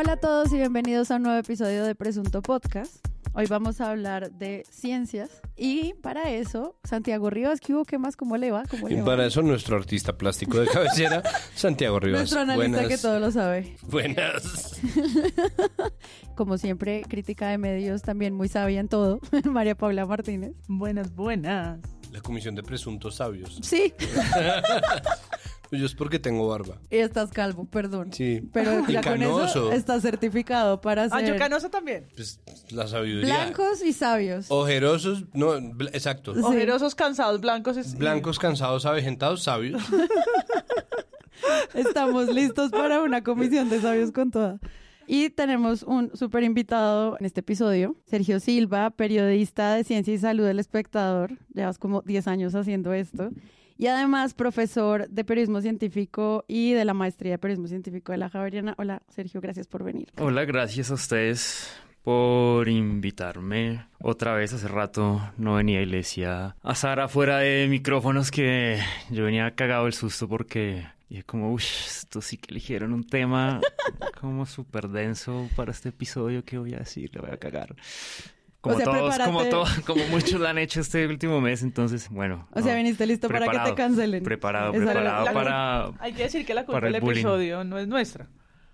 Hola a todos y bienvenidos a un nuevo episodio de Presunto Podcast. Hoy vamos a hablar de ciencias y para eso, Santiago Rivas, ¿qué hubo? ¿Qué más? ¿Cómo le va? ¿Cómo Y va? para eso nuestro artista plástico de cabecera, Santiago Rivas. Nuestro analista buenas, que todo lo sabe. buenas. Como siempre, crítica de medios, también muy sabia en todo, María Paula Martínez. Buenas, buenas. La comisión de presuntos sabios. Sí, Yo es porque tengo barba. y estás calvo, perdón. Sí. Pero Y ya con eso estás certificado para Ah, yo ser canoso también. Pues la sabiduría. blancos y sabios. Ojerosos, no, bl- exacto. Sí. Ojerosos, cansados, blancos. es- Blancos, cansados, avejentados, sabios. Estamos listos para una comisión de sabios con toda. Y tenemos un súper invitado en este episodio, Sergio Silva, periodista de Ciencia y Salud del Espectador. Llevas como 10 años haciendo esto. Y además profesor de periodismo científico y de la maestría de periodismo científico de la Javeriana. Hola, Sergio, gracias por venir. Hola, gracias a ustedes por invitarme. Otra vez hace rato no venía y le decía a Sara fuera de micrófonos que yo venía cagado el susto porque dije como, uff, esto sí que eligieron un tema como súper denso para este episodio que voy a decir, le voy a cagar. Como sea, todos, como todos, como muchos lo han hecho este último mes, entonces, bueno. O sea, viniste listo para que te preparado, cancelen. Preparado, Esa era la- preparado la- para... Hay que decir que la culpa Para el del episodio no es nuestra.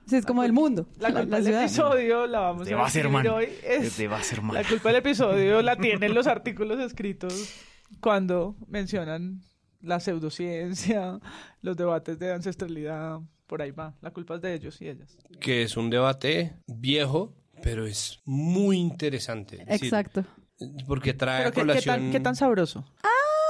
Sí, es como del mundo. La culpa del ciudad. episodio la vamos a escribir hoy. Es, De Wasserman. la culpa del episodio la tienen los artículos escritos cuando mencionan la pseudociencia, los debates de ancestralidad. Por ahí va. La culpa es de ellos y ellas. que es un debate viejo, pero es muy interesante. Es decir, Exacto. Porque trae Pero ¿qué, tan, ¿qué tan sabroso?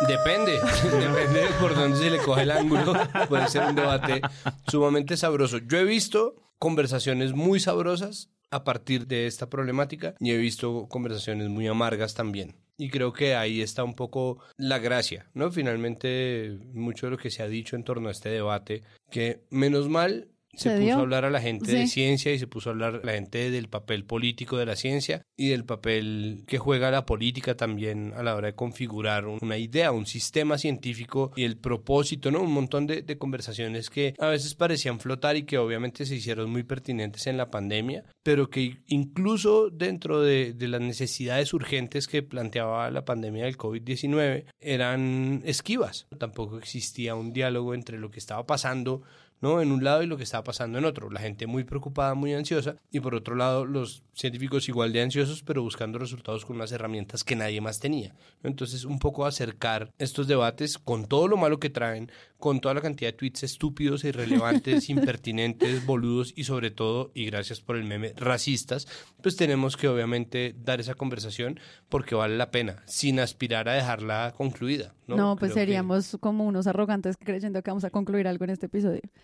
Depende, depende de por dónde se le coge el ángulo. Puede ser un debate sumamente sabroso. Yo he visto conversaciones muy sabrosas a partir de esta problemática y he visto conversaciones muy amargas también. Y creo que ahí está un poco la gracia, ¿no? Finalmente, mucho de lo que se ha dicho en torno a este debate, que menos mal se, Se puso dio. a hablar a la gente de ciencia y se puso a hablar a la gente del papel político de la ciencia y del papel que juega la política también a la hora de configurar un- una idea, un sistema científico y el propósito, ¿no? Un montón de, de conversaciones que a veces parecían flotar y que obviamente se hicieron muy pertinentes en la pandemia, pero que incluso dentro de, de las necesidades urgentes que planteaba la pandemia del COVID-19 eran esquivas. Tampoco existía un diálogo entre lo que estaba pasando ¿no? En un lado y lo que estaba pasando en otro. La gente muy preocupada, muy ansiosa, y por otro lado los científicos igual de ansiosos, pero buscando resultados con unas herramientas que nadie más tenía. Entonces, un poco acercar estos debates con todo lo malo que traen, con toda la cantidad de tweets estúpidos, irrelevantes, impertinentes, boludos y sobre todo, y gracias por el meme, racistas, pues tenemos que obviamente dar esa conversación porque vale la pena, sin aspirar a dejarla concluida. No, No, pues Creo que- seríamos como unos arrogantes creyendo que vamos a concluir algo en este episodio.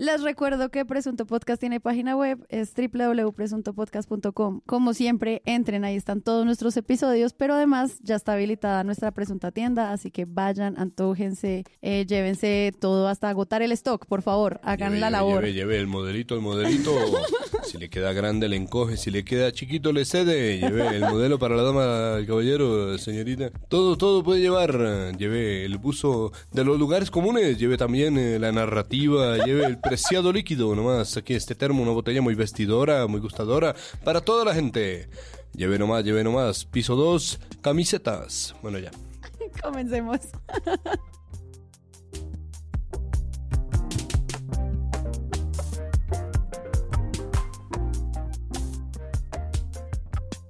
Les recuerdo que Presunto Podcast tiene página web, es www.presuntopodcast.com. Como siempre, entren, ahí están todos nuestros episodios, pero además ya está habilitada nuestra presunta tienda, así que vayan, antójense, eh, llévense todo hasta agotar el stock, por favor, hagan Lleve, la labor. Lleve, lleve el modelito, el modelito. si le queda grande, le encoge. Si le queda chiquito, le cede. Lleve el modelo para la dama, el caballero, señorita. Todo, todo puede llevar. Lleve el buzo de los lugares comunes. Lleve también eh, la narrativa. Lleve el preciado líquido. Nomás aquí este termo, una botella muy vestidora, muy gustadora. Para toda la gente. Lleve nomás, lleve nomás. Piso 2, camisetas. Bueno, ya. Comencemos.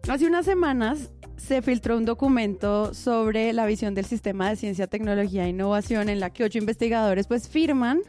Hace unas semanas se filtró un documento sobre la visión del sistema de ciencia, tecnología e innovación en la que ocho investigadores pues firman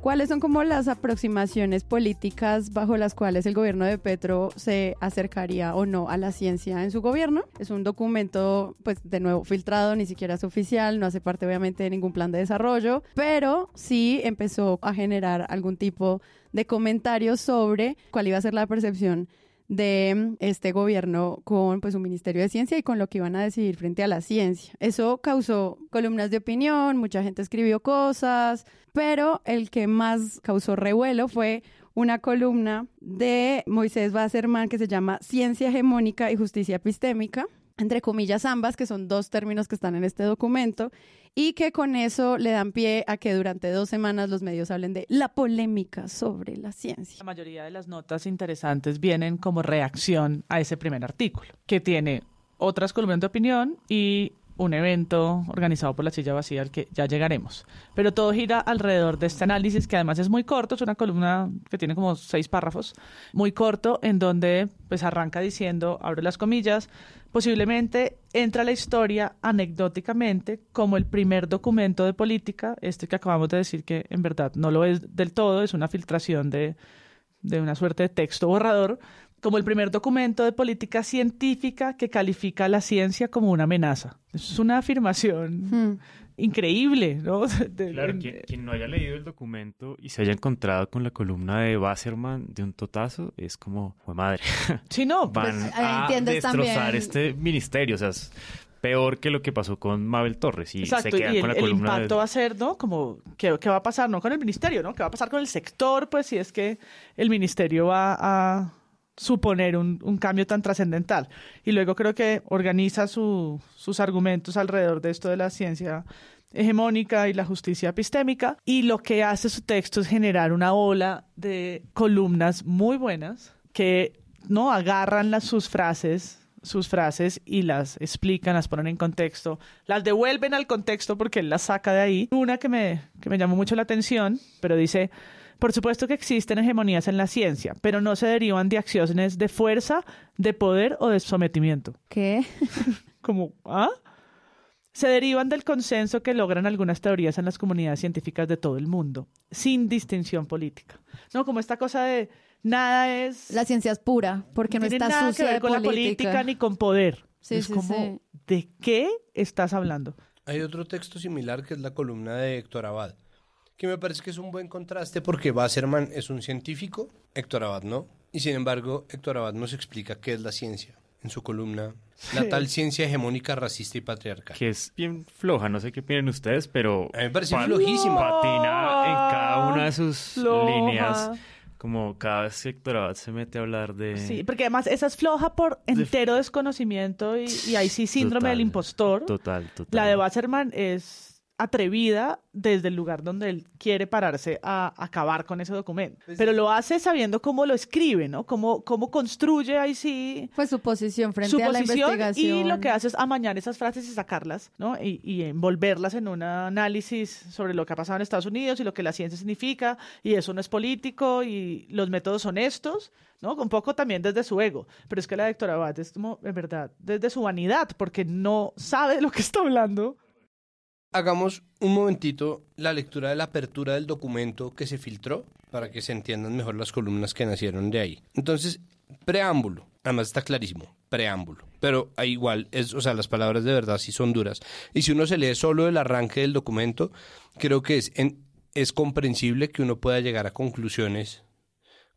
cuáles son como las aproximaciones políticas bajo las cuales el gobierno de Petro se acercaría o no a la ciencia en su gobierno. Es un documento pues de nuevo filtrado, ni siquiera es oficial, no hace parte obviamente de ningún plan de desarrollo, pero sí empezó a generar algún tipo de comentarios sobre cuál iba a ser la percepción de este gobierno con pues un ministerio de ciencia y con lo que iban a decidir frente a la ciencia. Eso causó columnas de opinión, mucha gente escribió cosas, pero el que más causó revuelo fue una columna de Moisés Basserman que se llama Ciencia hegemónica y justicia epistémica. Entre comillas ambas, que son dos términos que están en este documento, y que con eso le dan pie a que durante dos semanas los medios hablen de la polémica sobre la ciencia. La mayoría de las notas interesantes vienen como reacción a ese primer artículo, que tiene otras columnas de opinión y un evento organizado por la silla vacía al que ya llegaremos. Pero todo gira alrededor de este análisis que además es muy corto, es una columna que tiene como seis párrafos, muy corto, en donde pues arranca diciendo, abro las comillas, posiblemente entra a la historia anecdóticamente como el primer documento de política, este que acabamos de decir que en verdad no lo es del todo, es una filtración de, de una suerte de texto borrador, como el primer documento de política científica que califica a la ciencia como una amenaza. Es una afirmación Hmm. increíble, ¿no? De- Claro, en- quien, quien no haya leído el documento y se haya encontrado con la columna de Wasserman de un totazo, es como, fue madre, Sí, no, van Pues, ahí a destrozar también- este ministerio. O sea, es peor que lo que pasó con Mabel Torres y Exacto, se quedan y el, con la el columna de- impacto va a ser, ¿no? Como, ¿qué, qué va a pasar? No con el ministerio, ¿no? ¿Qué va a pasar con el sector? Pues si es que el ministerio va a suponer un, un cambio tan trascendental. Y luego creo que organiza su- sus argumentos alrededor de esto de la ciencia hegemónica y la justicia epistémica. Y lo que hace su texto es generar una ola de columnas muy buenas que no agarran las, sus frases sus frases y las explican, las ponen en contexto, las devuelven al contexto porque él las saca de ahí. Una que me, que me llamó mucho la atención, pero dice, por supuesto que existen hegemonías en la ciencia, pero no se derivan de acciones de fuerza, de poder o de sometimiento. ¿Qué? Como, ¿ah? Se derivan del consenso que logran algunas teorías en las comunidades científicas de todo el mundo, sin distinción política. No, como esta cosa de nada es... La ciencia es pura, porque no tiene está nada sucia que ver de con la política. política ni con poder. Sí, es sí, como, sí. ¿de qué estás hablando? Hay otro texto similar que es la columna de Héctor Abad, que me parece que es un buen contraste porque Wasserman es un científico, Héctor Abad no, y sin embargo Héctor Abad nos explica qué es la ciencia en su columna La Sí. tal ciencia hegemónica, racista y patriarcal. que es bien floja, no sé qué opinan ustedes, pero A mí me parece pa- flojísima. patina en cada una de sus Floja. líneas, como cada vez que Héctor Abad se mete a hablar de... Sí, porque además esa es floja por entero desconocimiento y, y ahí sí síndrome Total, del impostor. Total, total. La de Wasserman es atrevida desde el lugar donde él quiere pararse a acabar con ese documento. Pues- Pero lo hace sabiendo cómo lo escribe, ¿no? Cómo, cómo construye ahí sí Pues su posición frente su a la posición investigación. y lo que hace es amañar esas frases y sacarlas, ¿no? Y, y envolverlas en un análisis sobre lo que ha pasado en Estados Unidos y lo que la ciencia significa y eso no es político y los métodos son estos, ¿no? Un poco también desde su ego, pero es que la doctora Abad es como, en verdad, desde su vanidad, porque no sabe de lo que está hablando. Hagamos un momentito la lectura de la apertura del documento que se filtró para que se entiendan mejor las columnas que nacieron de ahí. Entonces, preámbulo. Además está clarísimo, preámbulo. Pero igual, es, o sea, las palabras de verdad sí son duras. Y si uno se lee solo el arranque del documento, creo que es, en- es comprensible que uno pueda llegar a conclusiones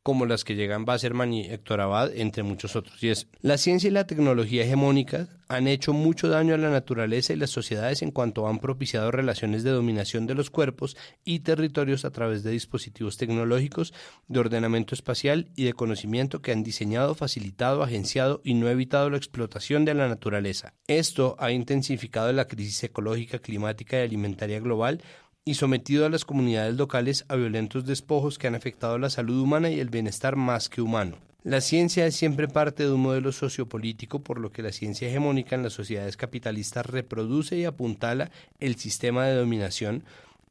como las que llegan Basserman y Héctor Abad, entre muchos otros. Y es, la ciencia y la tecnología hegemónicas han hecho mucho daño a la naturaleza y las sociedades en cuanto han propiciado relaciones de dominación de los cuerpos y territorios a través de dispositivos tecnológicos, de ordenamiento espacial y de conocimiento que han diseñado, facilitado, agenciado y no evitado la explotación de la naturaleza. Esto ha intensificado la crisis ecológica, climática y alimentaria global y sometido a las comunidades locales a violentos despojos que han afectado la salud humana y el bienestar más que humano. La ciencia es siempre parte de un modelo sociopolítico, por lo que la ciencia hegemónica en las sociedades capitalistas reproduce y apuntala el sistema de dominación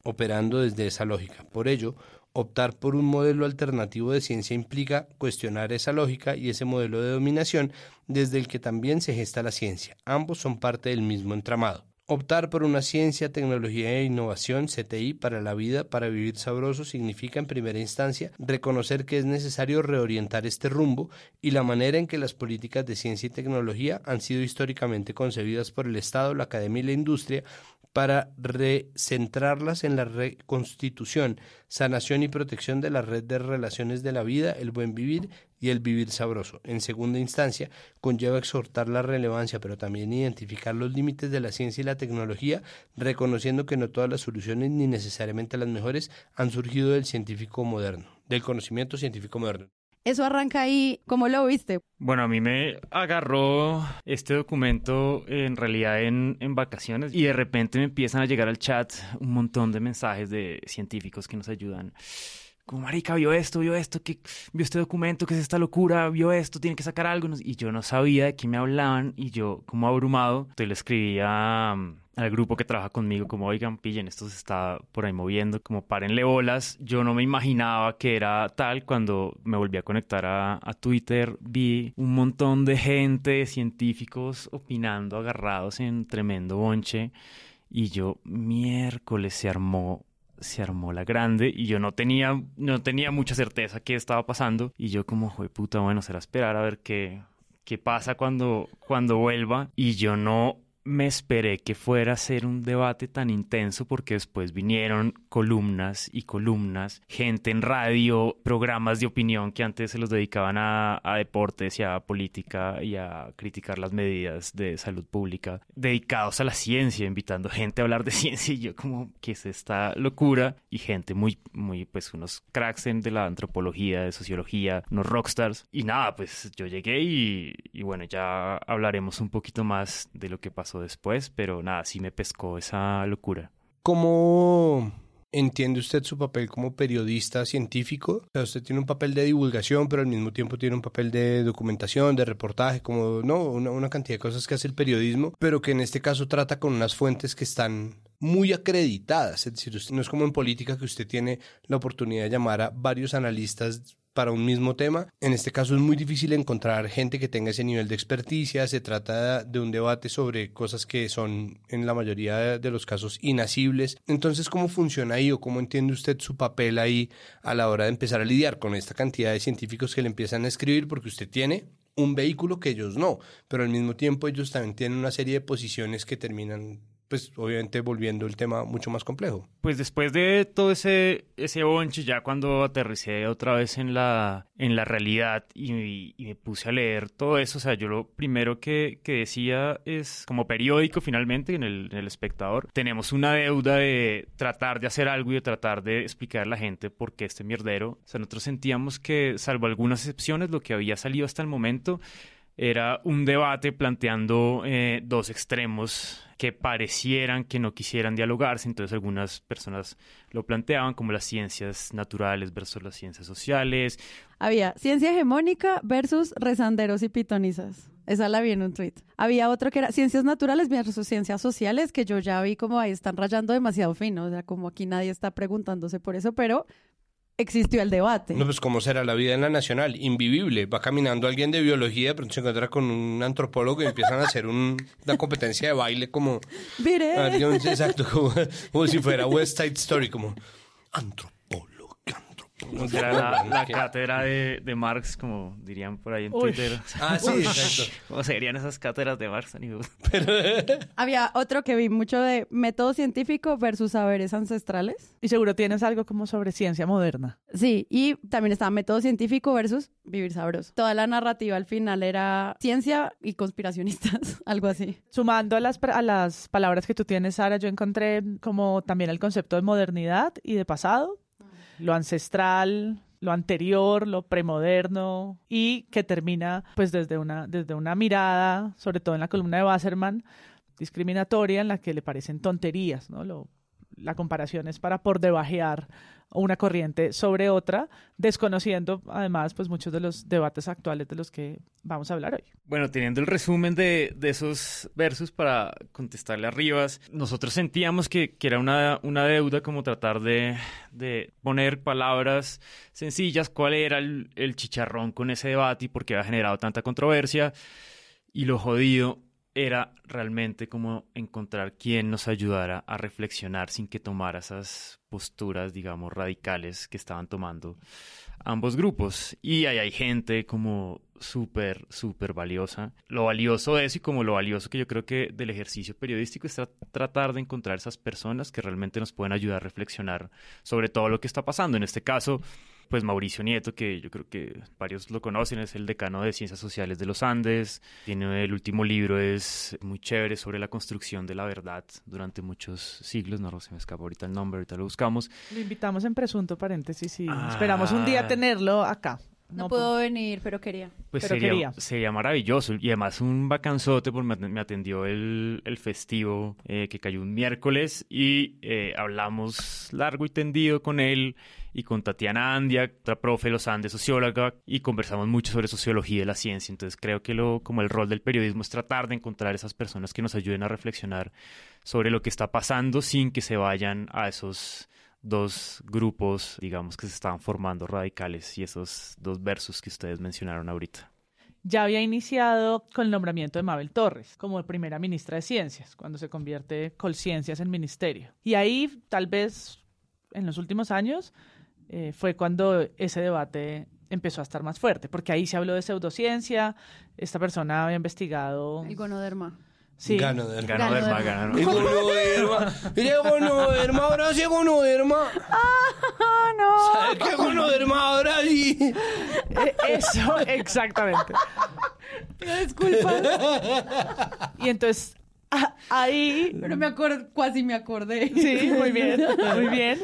operando desde esa lógica. Por ello, optar por un modelo alternativo de ciencia implica cuestionar esa lógica y ese modelo de dominación desde el que también se gesta la ciencia. Ambos son parte del mismo entramado. Optar por una ciencia, tecnología e innovación, CTI, para la vida, para vivir sabroso, significa en primera instancia reconocer que es necesario reorientar este rumbo y la manera en que las políticas de ciencia y tecnología han sido históricamente concebidas por el Estado, la academia y la industria para recentrarlas en la reconstitución, sanación y protección de la red de relaciones de la vida, el buen vivir y el vivir sabroso. En segunda instancia, conlleva exhortar la relevancia, pero también identificar los límites de la ciencia y la tecnología, reconociendo que no todas las soluciones, ni necesariamente las mejores, han surgido del científico moderno, del conocimiento científico moderno. Eso arranca ahí, ¿cómo lo viste? Bueno, a mí me agarró este documento en realidad en, en, vacaciones y de repente me empiezan a llegar al chat un montón de mensajes de científicos que nos ayudan. Como, marica, vio esto, vio esto, que vio este documento, que es esta locura, vio esto, tiene que sacar algo. Y yo no sabía de qué me hablaban y yo, como abrumado, entonces le escribía al grupo que trabaja conmigo, como, oigan, pillen, esto se está por ahí moviendo, como párenle bolas. Yo no me imaginaba que era tal cuando me volví a conectar a, a Twitter, vi un montón de gente, científicos opinando, agarrados en tremendo bonche. Y yo, miércoles, se armó se armó la grande y yo no tenía, no tenía mucha certeza qué estaba pasando. Y yo como, joder puta, bueno, será esperar a ver qué, qué pasa cuando, cuando vuelva y yo no me esperé que fuera a ser un debate tan intenso porque después vinieron columnas y columnas, gente en radio, programas de opinión que antes se los dedicaban a, deportes y a política y a criticar las medidas de salud pública, dedicados a la ciencia, invitando gente a hablar de ciencia y yo como, ¿qué es esta locura? Y gente muy, muy, pues unos cracks de la antropología, de sociología, unos rockstars. Y nada, pues yo llegué y bueno, ya hablaremos un poquito más de lo que pasó después, pero nada, sí me pescó esa locura. ¿Cómo entiende usted su papel como periodista científico? O sea, usted tiene un papel de divulgación, pero al mismo tiempo tiene un papel de documentación, de reportaje, como, no, una, cantidad de cosas que hace el periodismo, pero que en este caso trata con unas fuentes que están muy acreditadas. Es decir, no es como en política que usted tiene la oportunidad de llamar a varios analistas para un mismo tema. En este caso es muy difícil encontrar gente que tenga ese nivel de experticia. Se trata de un debate sobre cosas que son en la mayoría de los casos inasibles. Entonces, ¿cómo funciona ahí o cómo entiende usted su papel ahí a la hora de empezar a lidiar con esta cantidad de científicos que le empiezan a escribir? Porque usted tiene un vehículo que ellos no, pero al mismo tiempo ellos también tienen una serie de posiciones que terminan pues obviamente volviendo el tema mucho más complejo. Pues después de todo ese, ese bonche, ya cuando aterricé otra vez en la, en la realidad y, me puse a leer todo eso, o sea, yo lo primero que, que decía es, como periódico finalmente, en el, en el, espectador, tenemos una deuda de tratar de hacer algo y de tratar de explicar a la gente por qué este mierdero. O sea, nosotros sentíamos que, salvo algunas excepciones, lo que había salido hasta el momento era un debate planteando eh, dos extremos que parecieran que no quisieran dialogarse, entonces algunas personas lo planteaban como las ciencias naturales versus las ciencias sociales. Había ciencia hegemónica versus rezanderos y pitonizas. Esa la vi en un tweet. Había otro que era ciencias naturales versus ciencias sociales, que yo ya vi como ahí están rayando demasiado fino, o sea, como aquí nadie está preguntándose por eso, pero existió el debate. No, pues cómo será la vida en la nacional, invivible. Va caminando alguien de biología, pero se encuentra con un antropólogo y empiezan a hacer una competencia de baile como... Mire. Exacto, como, como si fuera West Side Story, como antropólogo era la, cátedra de, de, Marx, como dirían por ahí en Twitter. Ah, sí, exacto. ¿Cómo serían esas cátedras de Marx? Había otro que vi mucho de método científico versus saberes ancestrales. Y seguro tienes algo como sobre ciencia moderna. Sí, y también estaba método científico versus vivir sabroso. Toda la narrativa al final era ciencia y conspiracionistas, algo así. Sumando a las, a las palabras que tú tienes, Sara, yo encontré como también el concepto de modernidad y de pasado lo ancestral, lo anterior, lo premoderno y que termina pues desde una, desde una mirada, sobre todo en la columna de Wasserman, discriminatoria en la que le parecen tonterías, ¿no? Lo, la comparación es para por debajear una corriente sobre otra, desconociendo además pues muchos de los debates actuales de los que vamos a hablar hoy. Bueno, teniendo el resumen de, esos versos para contestarle a Rivas, nosotros sentíamos que, que era una, una, deuda como tratar de, de, poner palabras sencillas, cuál era el, el chicharrón con ese debate y por qué había generado tanta controversia. Y lo jodido era realmente como encontrar quien nos ayudara a reflexionar sin que tomara esas posturas, digamos, radicales que estaban tomando ambos grupos. Y ahí hay gente como súper, súper valiosa. Lo valioso eso y como lo valioso que yo creo que del ejercicio periodístico es tratar de encontrar esas personas que realmente nos pueden ayudar a reflexionar sobre todo lo que está pasando. En este caso, pues Mauricio Nieto, que yo creo que varios lo conocen, es el decano de Ciencias Sociales de los Andes. Tiene el último libro, es muy chévere sobre la construcción de la verdad durante muchos siglos. No se me escapa ahorita el nombre, ahorita lo buscamos. Lo invitamos en presunto paréntesis y esperamos un día ah. tenerlo acá. No, No, pudo venir, pero quería. Pues Pero sería, quería. sería maravilloso. Y además un bacanzote, porque me atendió el, el festivo eh, que cayó un miércoles y eh, hablamos largo y tendido con él y con Tatiana Andia, otra profe de los Andes, socióloga, y conversamos mucho sobre sociología de la ciencia. Entonces creo que lo, como el rol del periodismo es tratar de encontrar esas personas que nos ayuden a reflexionar sobre lo que está pasando sin que se vayan a esos dos grupos, digamos, que se estaban formando radicales y esos dos versos que ustedes mencionaron ahorita. ya había iniciado con el nombramiento de Mabel Torres como primera ministra de Ciencias, cuando se convierte Colciencias en ministerio. Y ahí, tal vez en los últimos años, eh, fue cuando ese debate empezó a estar más fuerte, porque ahí se habló de pseudociencia, esta persona había investigado... El gonoderma. Sí, Ganoderma. Ganó Derma, Ganoderma. ganó. El gonoderma. Mire, gonoderma, ahora sí gonoderma. ¡Ah, no! ¿Sabe qué gonoderma ahora sí? Eh, Eso, exactamente. Disculpa, Y entonces, ah, ahí pero me acuerdo, casi me acordé. Sí, muy bien, muy bien.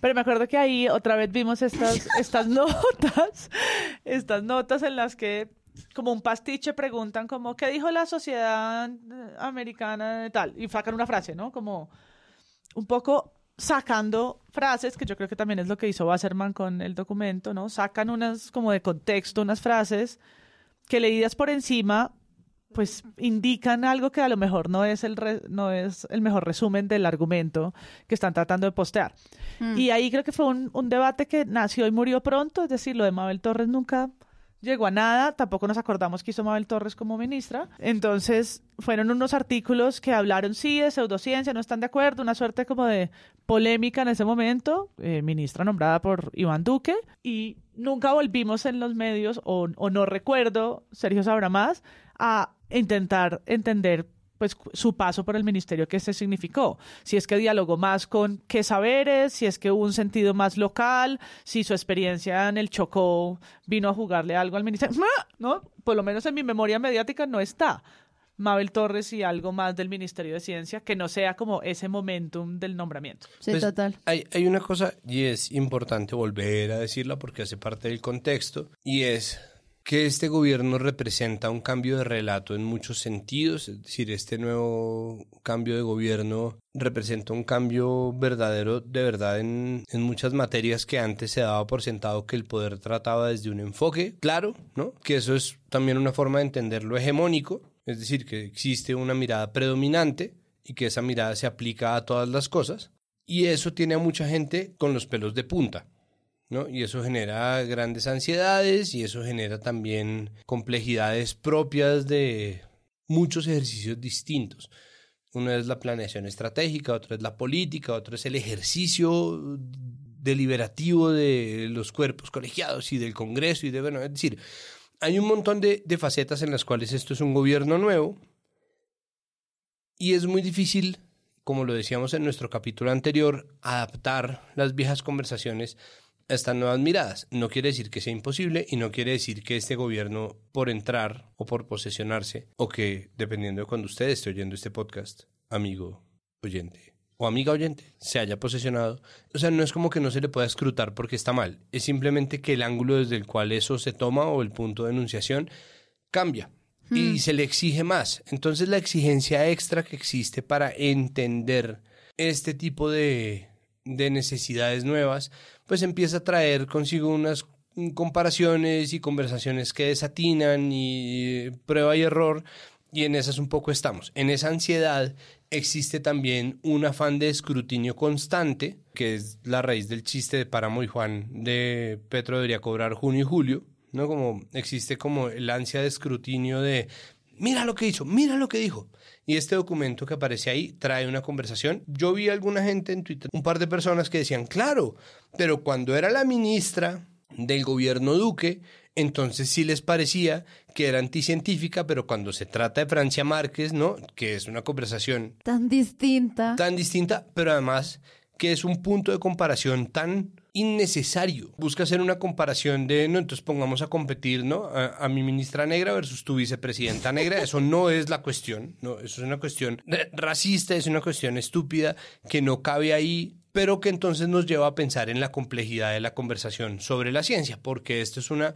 Pero me acuerdo que ahí otra vez vimos estas, estas notas, estas notas en las que como un pastiche preguntan como, ¿qué dijo la sociedad eh, americana de tal? Y sacan una frase, ¿no? Como un poco sacando frases, que yo creo que también es lo que hizo Wasserman con el documento, ¿no? Sacan unas como de contexto, unas frases que leídas por encima pues indican algo que a lo mejor no es el re- no es el mejor resumen del argumento que están tratando de postear. Mm. Y ahí creo que fue un, un debate que nació y murió pronto, es decir, lo de Mabel Torres nunca llegó a nada, tampoco nos acordamos que hizo Mabel Torres como ministra. Entonces, fueron unos artículos que hablaron, sí, de pseudociencia, no están de acuerdo, una suerte como de polémica en ese momento, eh, ministra nombrada por Iván Duque, y nunca volvimos en los medios, o, no recuerdo, Sergio sabrá más, a intentar entender pues su paso por el ministerio que se significó. Si es que dialogó más con qué saberes, si es que hubo un sentido más local, si su experiencia en el Chocó vino a jugarle algo al ministerio. ¿No? Por lo menos en mi memoria mediática no está. Mabel Torres y algo más del Ministerio de Ciencia que no sea como ese momentum del nombramiento. Sí, Pues, total. Hay, hay una cosa y es importante volver a decirla porque hace parte del contexto y es que este gobierno representa un cambio de relato en muchos sentidos, es decir, este nuevo cambio de gobierno representa un cambio verdadero, de verdad, en, en muchas materias que antes se daba por sentado que el poder trataba desde un enfoque claro, ¿no? Que eso es también una forma de entender lo hegemónico, es decir, que existe una mirada predominante y que esa mirada se aplica a todas las cosas. Y eso tiene a mucha gente con los pelos de punta, ¿no? Y eso genera grandes ansiedades y eso genera también complejidades propias de muchos ejercicios distintos. Una es la planeación estratégica, otra es la política, otro es el ejercicio deliberativo de los cuerpos colegiados y del Congreso y de, bueno, es decir, hay un montón de, de facetas en las cuales esto es un gobierno nuevo y es muy difícil como lo decíamos en nuestro capítulo anterior, adaptar las viejas conversaciones estas nuevas miradas. No quiere decir que sea imposible y no quiere decir que este gobierno, por entrar o por posesionarse, o que, dependiendo de cuando usted esté oyendo este podcast, amigo oyente o amiga oyente, se haya posesionado, o sea, no es como que no se le pueda escrutar porque está mal, es simplemente que el ángulo desde el cual eso se toma o el punto de enunciación cambia y se le exige más. Entonces la exigencia extra que existe para entender este tipo de, de necesidades nuevas, pues empieza a traer consigo unas comparaciones y conversaciones que desatinan y prueba y error y en esas un poco estamos. En esa ansiedad existe también un afán de escrutinio constante, que es la raíz del chiste de Páramo y Juan de Petro debería cobrar junio y julio, ¿no? Como existe como el ansia de escrutinio de mira lo que hizo, mira lo que dijo. Y este documento que aparece ahí trae una conversación. Yo vi a alguna gente en Twitter, un par de personas que decían, claro, pero cuando era la ministra del gobierno Duque, entonces sí les parecía que era anticientífica, pero cuando se trata de Francia Márquez, ¿no? Que es una conversación Tan distinta. tan distinta, pero además que es un punto de comparación tan innecesario. Busca hacer una comparación de, no, entonces pongamos a competir, ¿no? A, a mi ministra negra versus tu vicepresidenta negra. Eso no es la cuestión, ¿no? Eso es una cuestión racista, es una cuestión estúpida que no cabe ahí pero que entonces nos lleva a pensar en la complejidad de la conversación sobre la ciencia, porque esto es una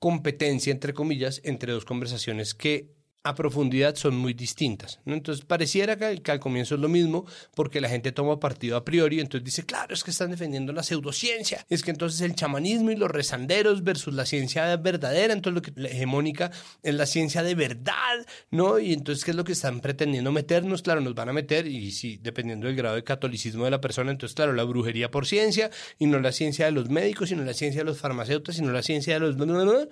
competencia, entre comillas, entre dos conversaciones que a profundidad son muy distintas. Entonces pareciera que, al comienzo es lo mismo porque la gente toma partido a priori, entonces dice, claro, es que están defendiendo la pseudociencia, es que entonces el chamanismo y los rezanderos versus la ciencia verdadera, entonces lo que la hegemónica es la ciencia de verdad, ¿no? Y entonces, ¿qué es lo que están pretendiendo meternos? Claro, nos van a meter, y sí, dependiendo del grado de catolicismo de la persona, entonces, claro, la brujería por ciencia, y no la ciencia de los médicos, sino la ciencia de los farmacéuticos, sino la ciencia de los...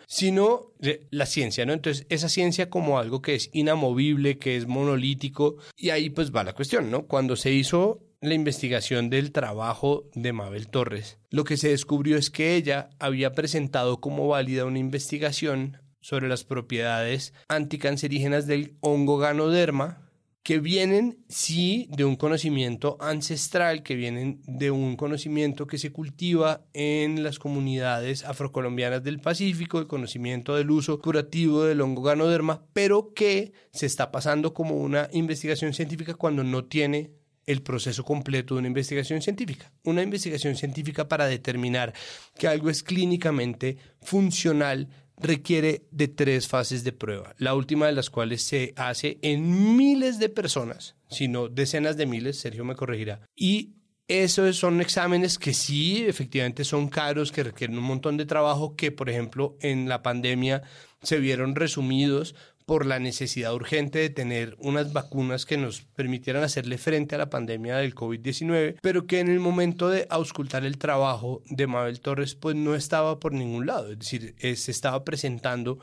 sino la ciencia, ¿no? Entonces, esa ciencia como algo que es inamovible, que es monolítico, y ahí pues va la cuestión, ¿no? Cuando se hizo la investigación del trabajo de Mabel Torres, lo que se descubrió es que ella había presentado como válida una investigación sobre las propiedades anticancerígenas del hongo ganoderma, que vienen, sí, de un conocimiento ancestral, que vienen de un conocimiento que se cultiva en las comunidades afrocolombianas del Pacífico, el conocimiento del uso curativo del hongo ganoderma, pero que se está pasando como una investigación científica cuando no tiene el proceso completo de una investigación científica. Una investigación científica para determinar que algo es clínicamente funcional requiere de tres fases de prueba, la última de las cuales se hace en miles de personas, sino decenas de miles, Sergio me corregirá, y esos son exámenes que sí, efectivamente son caros, que requieren un montón de trabajo, que por ejemplo en la pandemia se vieron resumidos por la necesidad urgente de tener unas vacunas que nos permitieran hacerle frente a la pandemia del COVID-19, pero que en el momento de auscultar el trabajo de Mabel Torres, pues no estaba por ningún lado, es decir, eh, se estaba presentando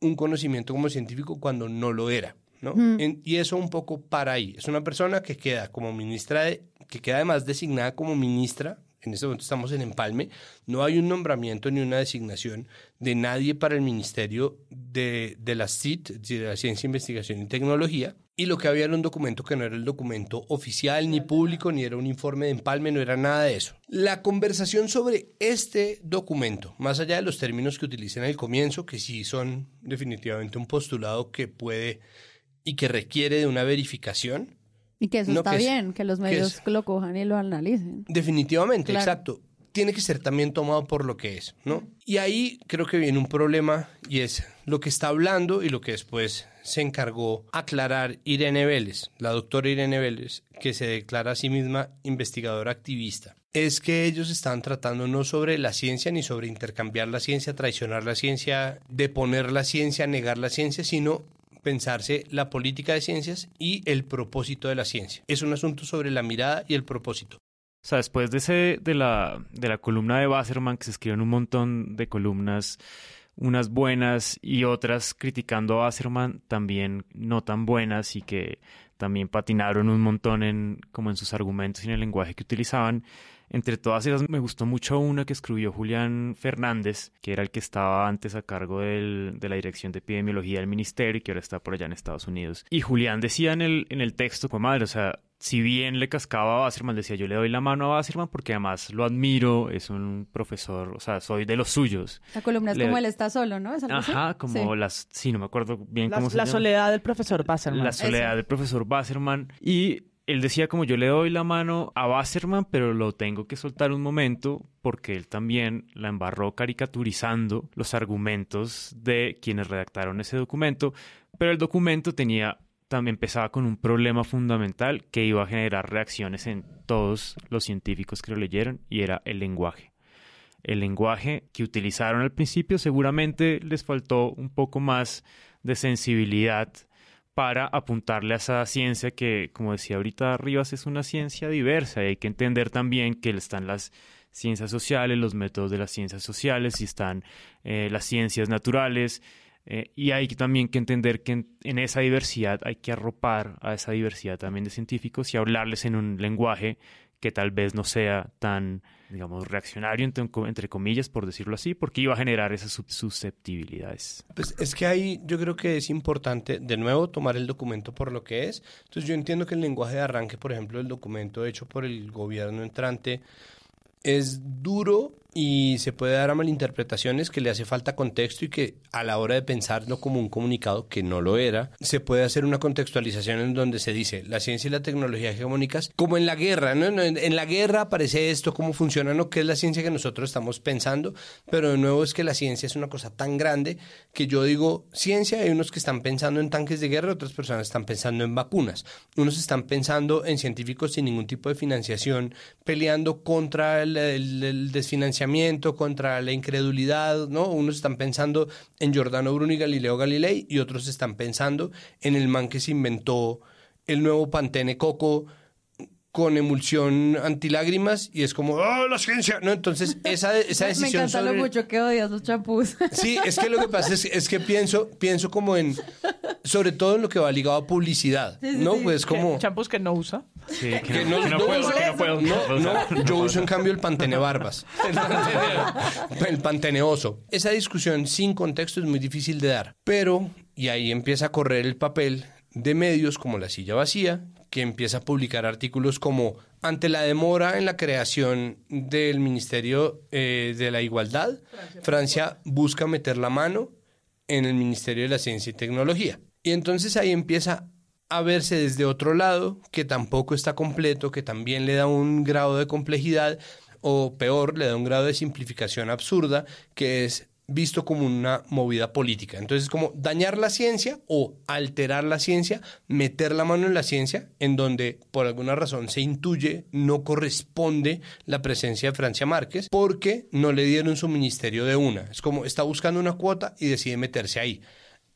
un conocimiento como científico cuando no lo era. ¿no? y eso un poco para ahí. Es una persona que queda como ministra, de, que queda además designada como ministra en este momento estamos en empalme, no hay un nombramiento ni una designación de nadie para el Ministerio de, de la CIT, de la Ciencia, Investigación y Tecnología, y lo que había era un documento que no era el documento oficial ni público, ni era un informe de empalme, no era nada de eso. La conversación sobre este documento, más allá de los términos que utilicé en el comienzo, que sí son definitivamente un postulado que puede y que requiere de una verificación, y que eso está bien, que los medios lo cojan y lo analicen. Definitivamente, exacto. Tiene que ser también tomado por lo que es, ¿no? Y ahí creo que viene un problema y es lo que está hablando y lo que después se encargó aclarar Irene Vélez, la doctora Irene Vélez, que se declara a sí misma investigadora activista es que ellos están tratando no sobre la ciencia ni sobre intercambiar la ciencia, traicionar la ciencia, deponer la ciencia, negar la ciencia, sino pensarse la política de ciencias y el propósito de la ciencia. Es un asunto sobre la mirada y el propósito. O sea, después de, ese, de, la, de la columna de Wasserman, que se escriben un montón de columnas, unas buenas y otras criticando a Wasserman, también no tan buenas y que también patinaron un montón en, como en sus argumentos y en el lenguaje que utilizaban. Entre todas esas me gustó mucho una que escribió Julián Fernández, que era el que estaba antes a cargo de la Dirección de Epidemiología del Ministerio y que ahora está por allá en Estados Unidos. Y Julián decía en el, en el texto, como madre, o sea, si bien le cascaba a Basserman, decía yo le doy la mano a Basserman porque además lo admiro, es un profesor, o sea, soy de los suyos. La columna es como él está solo, ¿no? Ajá, como las, sí, no me acuerdo bien cómo se La soledad del profesor Basserman. La soledad del profesor Basserman. Y él decía como yo le doy la mano a Wasserman, pero lo tengo que soltar un momento porque él también la embarró caricaturizando los argumentos de quienes redactaron ese documento, pero el documento tenía también empezaba con un problema fundamental que iba a generar reacciones en todos los científicos que lo leyeron y era el lenguaje. El lenguaje que utilizaron al principio seguramente les faltó un poco más de sensibilidad para apuntarle a esa ciencia que, como decía ahorita Rivas, es una ciencia diversa y hay que entender también que están las ciencias sociales, los métodos de las ciencias sociales y están eh, las ciencias naturales eh, y hay también que entender que en, esa diversidad hay que arropar a esa diversidad también de científicos y hablarles en un lenguaje que tal vez no sea tan, digamos, reaccionario, entre, comillas, por decirlo así, porque iba a generar esas susceptibilidades. Pues es que ahí yo creo que es importante, de nuevo, tomar el documento por lo que es. Entonces yo entiendo que el lenguaje de arranque, por ejemplo, del documento hecho por el gobierno entrante, es duro y se puede dar a malinterpretaciones que le hace falta contexto y que a la hora de pensarlo como un comunicado que no lo era, se puede hacer una contextualización en donde se dice la ciencia y la tecnología hegemónicas como en la guerra, ¿no? En, la guerra aparece esto, cómo funciona, no qué es la ciencia que nosotros estamos pensando, pero de nuevo es que la ciencia es una cosa tan grande que yo digo ciencia, hay unos que están pensando en tanques de guerra, otras personas están pensando en vacunas, unos están pensando en científicos sin ningún tipo de financiación, peleando contra el desfinanciamiento contra la incredulidad, ¿no? Unos están pensando en Giordano Bruno y Galileo Galilei y otros están pensando en el man que se inventó el nuevo Pantene Coco con emulsión antilágrimas y es como, ¡oh, la ciencia! ¿No? Entonces, esa, esa decisión Me encanta lo mucho que odias los champús. Sí, es que lo que pasa es, que pienso, pienso como en, sobre todo en lo que va ligado a publicidad, ¿no? Pues como... ¿Champús que no usa? Sí, que, no, puedo, no, yo uso en cambio el pantene barbas, el panteneoso. Esa discusión sin contexto es muy difícil de dar, pero, y ahí empieza a correr el papel de medios como La Silla Vacía, que empieza a publicar artículos como ante la demora en la creación del Ministerio eh, de la Igualdad, Francia busca meter la mano en el Ministerio de la Ciencia y Tecnología. Y entonces ahí empieza a verse desde otro lado, que tampoco está completo, que también le da un grado de complejidad, o peor, le da un grado de simplificación absurda, que es visto como una movida política. Entonces, como dañar la ciencia o alterar la ciencia, meter la mano en la ciencia, en donde por alguna razón se intuye no corresponde la presencia de Francia Márquez, porque no le dieron su ministerio de una. Es como está buscando una cuota y decide meterse ahí.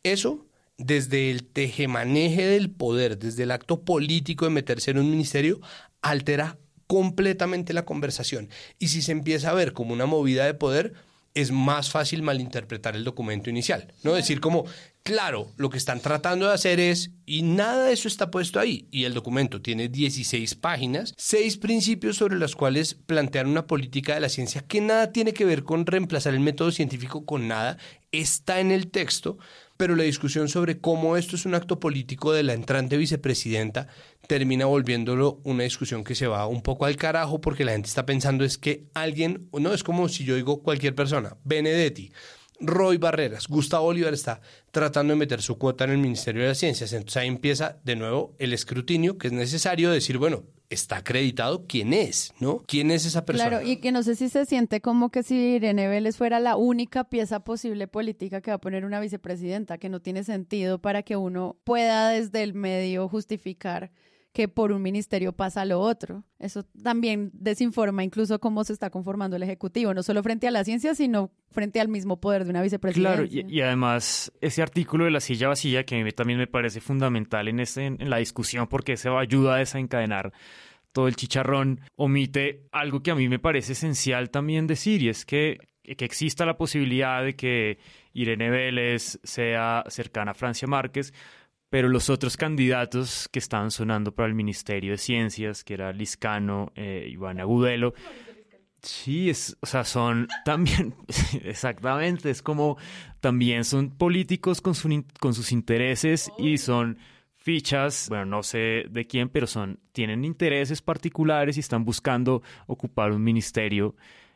Eso, desde el tejemaneje del poder, desde el acto político de meterse en un ministerio, altera completamente la conversación. Y si se empieza a ver como una movida de poder, es más fácil malinterpretar el documento inicial, ¿no? Decir como, claro, lo que están tratando de hacer es, y nada de eso está puesto ahí, y el documento tiene 16 páginas, seis principios sobre los cuales plantear una política de la ciencia que nada tiene que ver con reemplazar el método científico con nada, está en el texto, pero la discusión sobre cómo esto es un acto político de la entrante vicepresidenta termina volviéndolo una discusión que se va un poco al carajo porque la gente está pensando es que alguien, no es como si yo digo cualquier persona, Benedetti, Roy Barreras, Gustavo Oliver está tratando de meter su cuota en el Ministerio de las Ciencias. Entonces ahí empieza de nuevo el escrutinio que es necesario decir, bueno, está acreditado quién es, ¿no? ¿Quién es esa persona? Claro, y que no sé si se siente como que si Irene Vélez fuera la única pieza posible política que va a poner una vicepresidenta, que no tiene sentido para que uno pueda desde el medio justificar que por un ministerio pasa lo otro. Eso también desinforma incluso cómo se está conformando el Ejecutivo, no solo frente a la ciencia, sino frente al mismo poder de una vicepresidenta. Claro, y, además ese artículo de la silla vacía, que a mí también me parece fundamental en, este, en la discusión, porque se ayuda a desencadenar todo el chicharrón, omite algo que a mí me parece esencial también decir, y es que, que exista la posibilidad de que Irene Vélez sea cercana a Francia Márquez, pero los otros candidatos que estaban sonando para el Ministerio de Ciencias, que era Liscano, eh, Iván Agudelo, sí, es, o sea, son también, exactamente, es como también son políticos con, con sus intereses y son fichas, bueno, no sé de quién, pero son, tienen intereses particulares y están buscando ocupar un ministerio.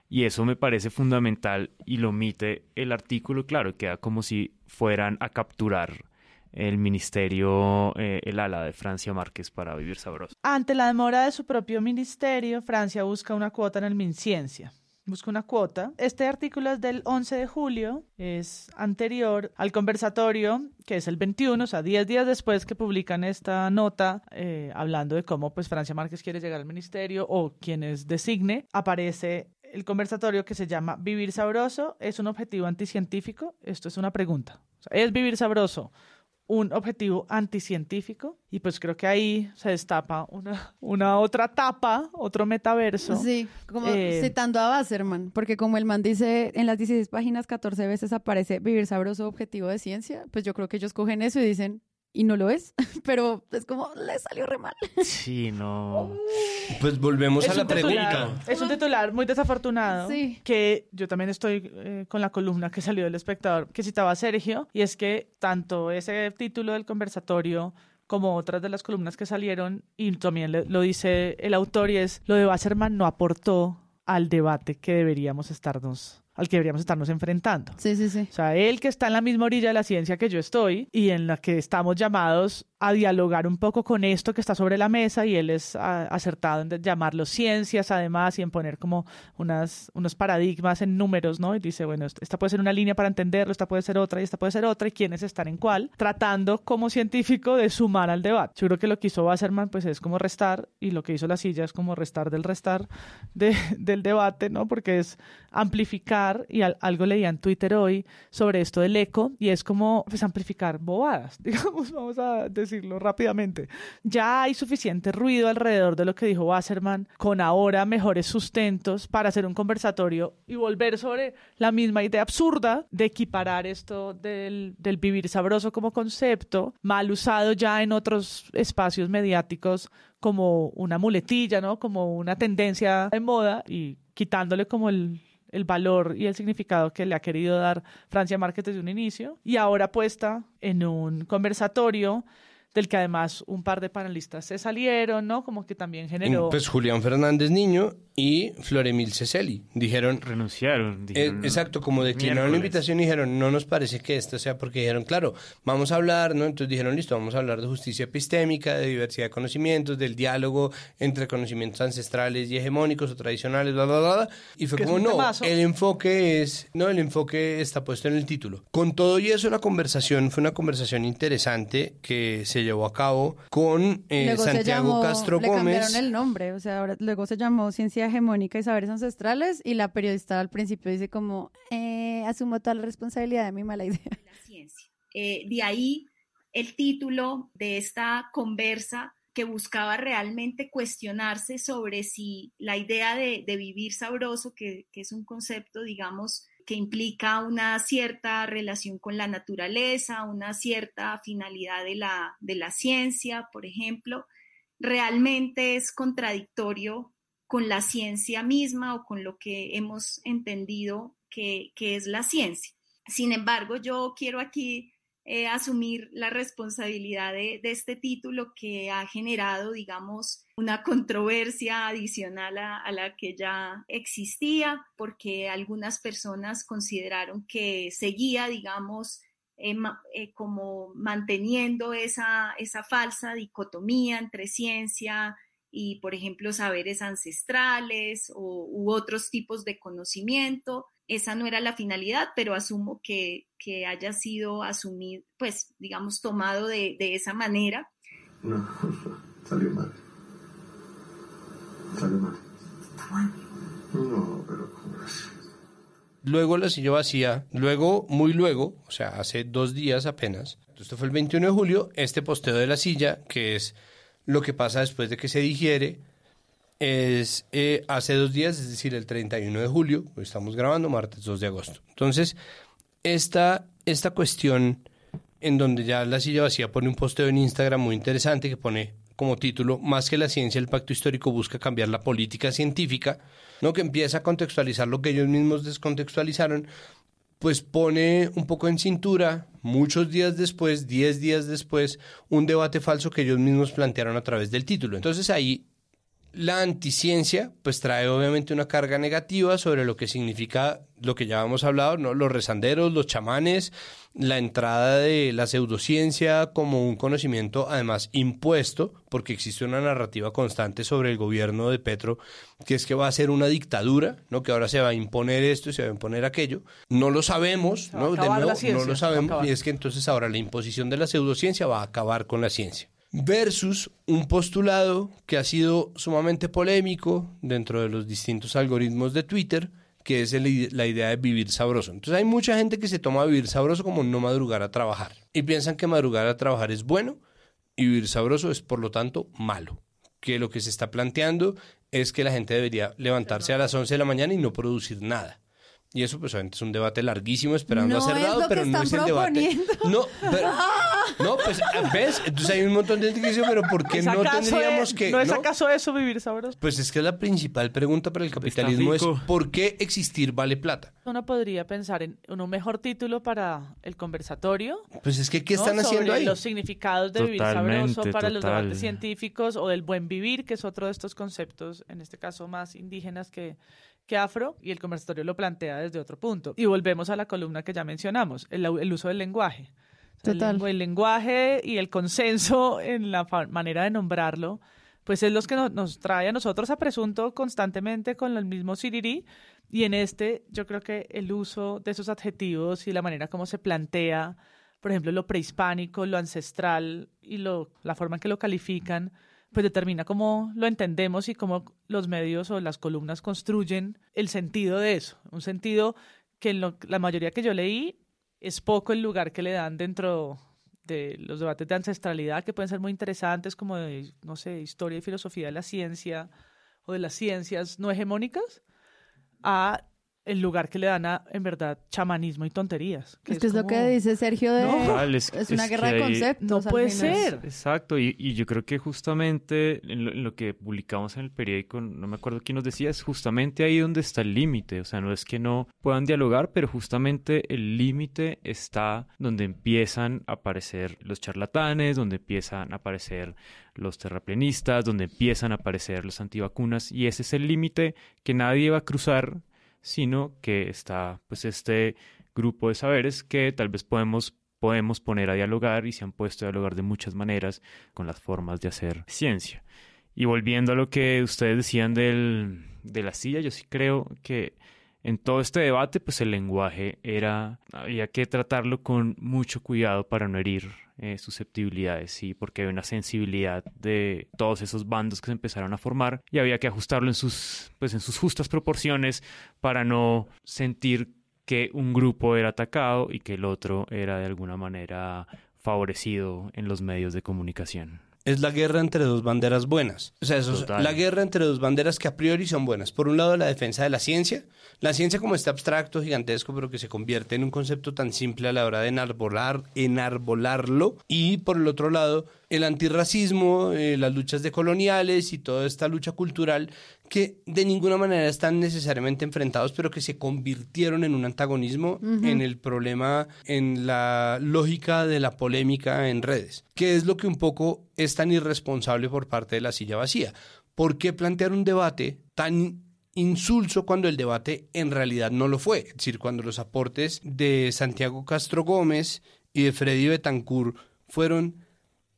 Y eso me parece fundamental y lo omite el artículo, claro, queda como si fueran a capturar el ministerio, eh, el ala de Francia Márquez para vivir sabroso. Ante la demora de su propio ministerio, Francia busca una cuota en el MinCiencia. Busca una cuota. Este artículo es del 11 de julio, es anterior al conversatorio, que es el 21, o sea, 10 días después que publican esta nota eh, hablando de cómo pues Francia Márquez quiere llegar al ministerio o quienes designe, aparece el conversatorio que se llama Vivir sabroso, ¿es un objetivo anticientífico? Esto es una pregunta. ¿Es vivir sabroso un objetivo anticientífico y pues creo que ahí se destapa una, una otra tapa, otro metaverso. Sí, como eh, citando a Basserman, porque como el man dice en las 16 páginas 14 veces aparece vivir sabroso objetivo de ciencia, pues yo creo que ellos cogen eso y dicen, y no lo es, pero es como le salió re mal. Sí, no. Pues volvemos a la pregunta. Es un titular muy desafortunado sí. que yo también estoy eh, con la columna que salió del espectador que citaba Sergio y es que tanto ese título del conversatorio como otras de las columnas que salieron y también lo dice el autor y es lo de Wasserman no aportó al debate que deberíamos estarnos al que deberíamos estarnos enfrentando. Sí, sí, sí. O sea, él que está en la misma orilla de la ciencia que yo estoy y en la que estamos llamados a dialogar un poco con esto que está sobre la mesa y él es ah, acertado en llamarlo ciencias además y en poner como unas, unos paradigmas en números, ¿no? Y dice, bueno, esta puede ser una línea para entenderlo, esta puede ser otra y esta puede ser otra y quiénes están en cuál, tratando como científico de sumar al debate. Yo creo que lo que hizo Wasserman pues es como restar y lo que hizo la silla es como restar del restar de, del debate, ¿no? Porque es amplificar y algo leía en Twitter hoy sobre esto del eco y es como pues amplificar bobadas, digamos, vamos a decir rápidamente. Ya hay suficiente ruido alrededor de lo que dijo Wasserman, con ahora mejores sustentos para hacer un conversatorio y volver sobre la misma idea absurda de equiparar esto del, del vivir sabroso como concepto, mal usado ya en otros espacios mediáticos como una muletilla, ¿no? Como una tendencia de moda y quitándole como el, el valor y el significado que le ha querido dar Francia Márquez desde un inicio y ahora puesta en un conversatorio del que además un par de panelistas se salieron, ¿no? Como que también generó... Pues Julián Fernández Niño y Floremil Ceceli dijeron... Renunciaron. Eh, exacto, como declinaron la invitación y dijeron, no nos parece que esto sea porque dijeron, claro, vamos a hablar, ¿no? Entonces dijeron, listo, vamos a hablar de justicia epistémica, de diversidad de conocimientos, del diálogo entre conocimientos ancestrales y hegemónicos o tradicionales, bla, bla, bla. Y fue como, no, el enfoque es, no, el enfoque está puesto en el título. Con todo y eso, la conversación fue una conversación interesante que se llevó a cabo con eh, Santiago Castro le Gómez. cambiaron el nombre, o sea, ahora, luego se llamó Ciencia Hegemónica y Saberes Ancestrales y la periodista al principio dice como, eh, asumo toda la responsabilidad de mi mala idea. La ciencia. Eh, de ahí el título de esta conversa que buscaba realmente cuestionarse sobre si la idea de, vivir sabroso, que, que, es un concepto, digamos, que implica una cierta relación con la naturaleza, una cierta finalidad de la, de la ciencia, por ejemplo, realmente es contradictorio con la ciencia misma o con lo que hemos entendido que, que es la ciencia. Sin embargo, yo quiero aquí eh, asumir la responsabilidad de, este título que ha generado, digamos, una controversia adicional a, la que ya existía, porque algunas personas consideraron que seguía, digamos, eh, eh, como manteniendo esa, esa falsa dicotomía entre ciencia y, por ejemplo, saberes ancestrales o, u otros tipos de conocimiento esa no era la finalidad, pero asumo que, que haya sido asumido, pues, digamos, tomado de, de esa manera. No, salió mal. Salió mal. No, pero. Luego la silla vacía, luego, muy luego, o sea, hace dos días apenas, esto fue el 21 de julio, este posteo de la silla, que es lo que pasa después de que se digiere, es eh, hace dos días, es decir, el 31 de julio, estamos grabando martes 2 de agosto. Entonces, esta, esta cuestión en donde ya la silla vacía pone un posteo en Instagram muy interesante que pone como título, más que la ciencia, el pacto histórico busca cambiar la política científica, ¿no? que empieza a contextualizar lo que ellos mismos descontextualizaron, pues pone un poco en cintura, muchos días después, diez días después, un debate falso que ellos mismos plantearon a través del título. Entonces ahí la anticiencia pues trae obviamente una carga negativa sobre lo que significa lo que ya hemos hablado, ¿no? Los rezanderos, los chamanes, la entrada de la pseudociencia como un conocimiento además impuesto, porque existe una narrativa constante sobre el gobierno de Petro, que es que va a ser una dictadura, ¿no? Que ahora se va a imponer esto y se va a imponer aquello. No lo sabemos, ¿no? De nuevo, no lo sabemos, y es que entonces ahora la imposición de la pseudociencia va a acabar con la ciencia versus un postulado que ha sido sumamente polémico dentro de los distintos algoritmos de Twitter, que es la idea de vivir sabroso. Entonces hay mucha gente que se toma vivir sabroso como no madrugar a trabajar y piensan que madrugar a trabajar es bueno y vivir sabroso es por lo tanto malo. Que lo que se está planteando es que la gente debería levantarse a las 11 de la mañana y no producir nada. Y eso pues obviamente es un debate larguísimo esperando a ser dado, pero no es el debate. No, No, pues, ¿ves? Entonces hay un montón de gente que dice, pero ¿por qué ¿Es no tendríamos es- que...? ¿No es acaso eso vivir sabroso? Pues es que la principal pregunta para el capitalismo es. ¿por qué existir vale plata? Uno podría pensar en, un mejor título para el conversatorio. Pues es que ¿qué ¿no? están haciendo Sobre ahí? los significados de vivir Totalmente, sabroso para los total. debates científicos o del buen vivir, que es otro de estos conceptos, en este caso más indígenas que, que afro, y el conversatorio lo plantea desde otro punto. Y volvemos a la columna que ya mencionamos, el, el uso del lenguaje. O sea, el Total. lengu- El, lenguaje y el consenso en la manera de nombrarlo, pues es los que no- nos trae a nosotros a presunto constantemente con el mismo sirirí. Y en este, yo creo que el uso de esos adjetivos y la manera como se plantea, por ejemplo, lo prehispánico, lo ancestral y lo, la forma en que lo califican, pues determina cómo lo entendemos y cómo los medios o las columnas construyen el sentido de eso. Un sentido que en lo- la mayoría que yo leí es poco el lugar que le dan dentro de los debates de ancestralidad, que pueden ser muy interesantes, como de, no sé, historia y filosofía de la ciencia o de las ciencias no hegemónicas, a el lugar que le dan a, en verdad, chamanismo y tonterías. Es que es lo como- que dice Sergio de... No. Es, es- una es guerra que de conceptos. No puede ser. Exacto, y, y yo creo que justamente en lo, en lo que publicamos en el periódico, no me acuerdo quién nos decía, es justamente ahí donde está el límite. O sea, no es que no puedan dialogar, pero justamente el límite está donde empiezan a aparecer los charlatanes, donde empiezan a aparecer los terraplenistas, donde empiezan a aparecer los antivacunas, y ese es el límite que nadie va a cruzar, sino que está pues este grupo de saberes que tal vez podemos podemos poner a dialogar y se han puesto a dialogar de muchas maneras con las formas de hacer ciencia. Y volviendo a lo que ustedes decían del, de la silla, yo sí creo que en todo este debate, pues el lenguaje era, había que tratarlo con mucho cuidado para no herir eh, susceptibilidades, sí, porque hay una sensibilidad de todos esos bandos que se empezaron a formar y había que ajustarlo en sus, pues en sus justas proporciones para no sentir que un grupo era atacado y que el otro era de alguna manera favorecido en los medios de comunicación. Es la guerra entre dos banderas buenas. O sea, eso es la guerra entre dos banderas que a priori son buenas. Por un lado, la defensa de la ciencia. La ciencia como este abstracto, gigantesco, pero que se convierte en un concepto tan simple a la hora de enarbolar, enarbolarlo. Y por el otro lado, el antirracismo, eh, las luchas decoloniales y toda esta lucha cultural que de ninguna manera están necesariamente enfrentados, pero que se convirtieron en un antagonismo en el problema, en la lógica de la polémica en redes, que es lo que un poco es tan irresponsable por parte de la silla vacía. ¿Por qué plantear un debate tan insulso cuando el debate en realidad no lo fue? Es decir, cuando los aportes de Santiago Castro Gómez y de Freddy Betancourt fueron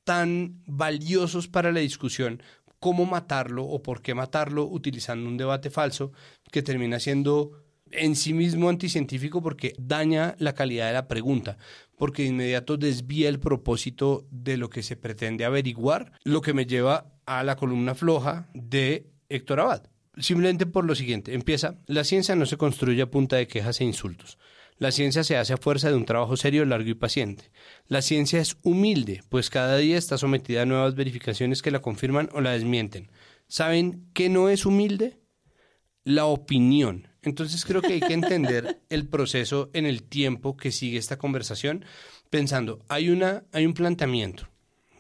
tan valiosos para la discusión cómo matarlo o por qué matarlo utilizando un debate falso que termina siendo en sí mismo anticientífico porque daña la calidad de la pregunta, porque de inmediato desvía el propósito de lo que se pretende averiguar, lo que me lleva a la columna floja de Héctor Abad. Simplemente por lo siguiente, empieza, la ciencia no se construye a punta de quejas e insultos. La ciencia se hace a fuerza de un trabajo serio, largo y paciente. La ciencia es humilde, pues cada día está sometida a nuevas verificaciones que la confirman o la desmienten. ¿Saben qué no es humilde? La opinión. Entonces creo que hay que entender el proceso en el tiempo que sigue esta conversación, pensando, hay, una, hay un planteamiento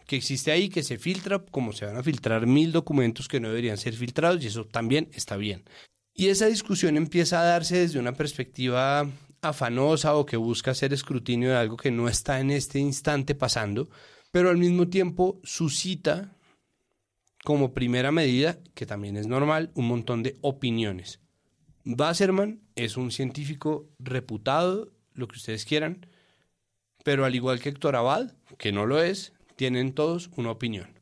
que existe ahí, que se filtra, como se van a filtrar mil documentos que no deberían ser filtrados, y eso también está bien. Y esa discusión empieza a darse desde una perspectiva afanosa o que busca hacer escrutinio de algo que no está en este instante pasando, pero al mismo tiempo suscita como primera medida, que también es normal, un montón de opiniones. Wasserman es un científico reputado, lo que ustedes quieran, pero al igual que Héctor Abad, que no lo es, tienen todos una opinión.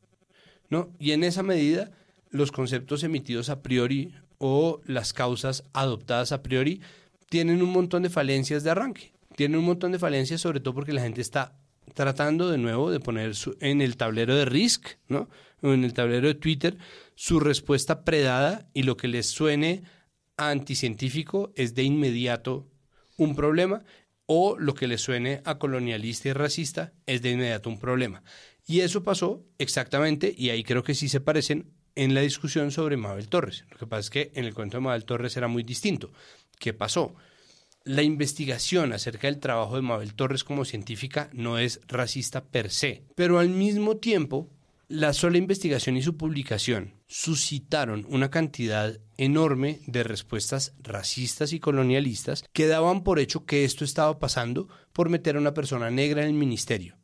¿no? Y en esa medida, los conceptos emitidos a priori o las causas adoptadas a priori tienen un montón de falencias de arranque. Tienen un montón de falencias, sobre todo porque la gente está tratando de nuevo de poner su- en el tablero de Risk, ¿no? En el tablero de Twitter, su respuesta predada y lo que les suene anticientífico es de inmediato un problema o lo que les suene a colonialista y racista es de inmediato un problema. Y eso pasó exactamente, y ahí creo que sí se parecen, en la discusión sobre Mabel Torres. Lo que pasa es que en el cuento de Mabel Torres era muy distinto. ¿Qué pasó? la investigación acerca del trabajo de Mabel Torres como científica no es racista per se, pero al mismo tiempo la sola investigación y su publicación suscitaron una cantidad enorme de respuestas racistas y colonialistas que daban por hecho que esto estaba pasando por meter a una persona negra en el ministerio.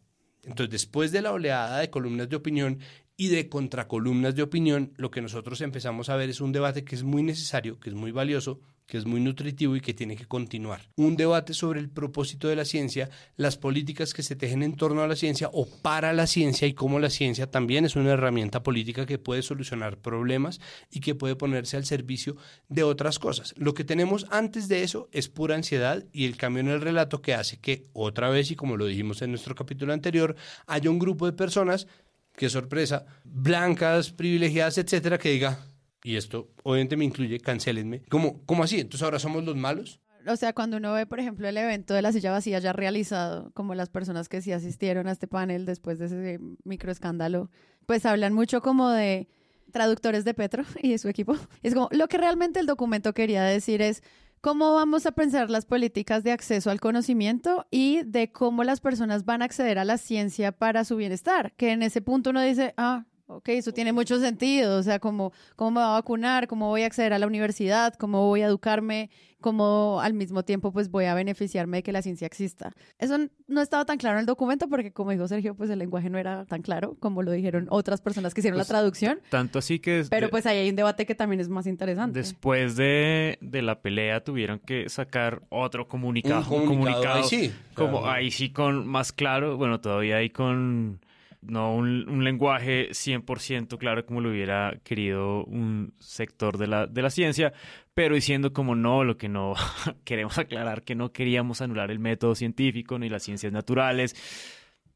Entonces, después de la oleada de columnas de opinión y de contracolumnas de opinión, lo que nosotros empezamos a ver es un debate que es muy necesario, que es muy valioso, que es muy nutritivo y que tiene que continuar. Un debate sobre el propósito de la ciencia, las políticas que se tejen en torno a la ciencia o para la ciencia y cómo la ciencia también es una herramienta política que puede solucionar problemas y que puede ponerse al servicio de otras cosas. Lo que tenemos antes de eso es pura ansiedad y el cambio en el relato que hace que otra vez, y como lo dijimos en nuestro capítulo anterior, haya un grupo de personas, qué sorpresa, blancas, privilegiadas, etcétera, que diga, y esto obviamente me incluye, cancelenme. ¿Cómo, ¿Cómo así? Entonces ahora somos los malos. O sea, cuando uno ve, por ejemplo, el evento de la silla vacía ya realizado, como las personas que sí asistieron a este panel después de ese microescándalo, pues hablan mucho como de traductores de Petro y de su equipo. Es como, lo que realmente el documento quería decir es cómo vamos a pensar las políticas de acceso al conocimiento y de cómo las personas van a acceder a la ciencia para su bienestar. Que en ese punto uno dice, ah, Ok, eso tiene mucho sentido, o sea, como cómo me va a vacunar, cómo voy a acceder a la universidad, cómo voy a educarme, cómo al mismo tiempo pues voy a beneficiarme de que la ciencia exista. Eso no estaba tan claro en el documento porque como dijo Sergio, pues el lenguaje no era tan claro como lo dijeron otras personas que hicieron la Pues, traducción. Tanto así que... Pero pues ahí hay un debate que también es más interesante. Después de, de la pelea tuvieron que sacar otro comunicado. Un comunicado, ahí sí. Como Claro. ahí sí con más claro, bueno, todavía ahí con no un, un lenguaje 100% claro como lo hubiera querido un sector de la, de la ciencia, pero diciendo como no, lo que no queremos aclarar que no queríamos anular el método científico ni las ciencias naturales.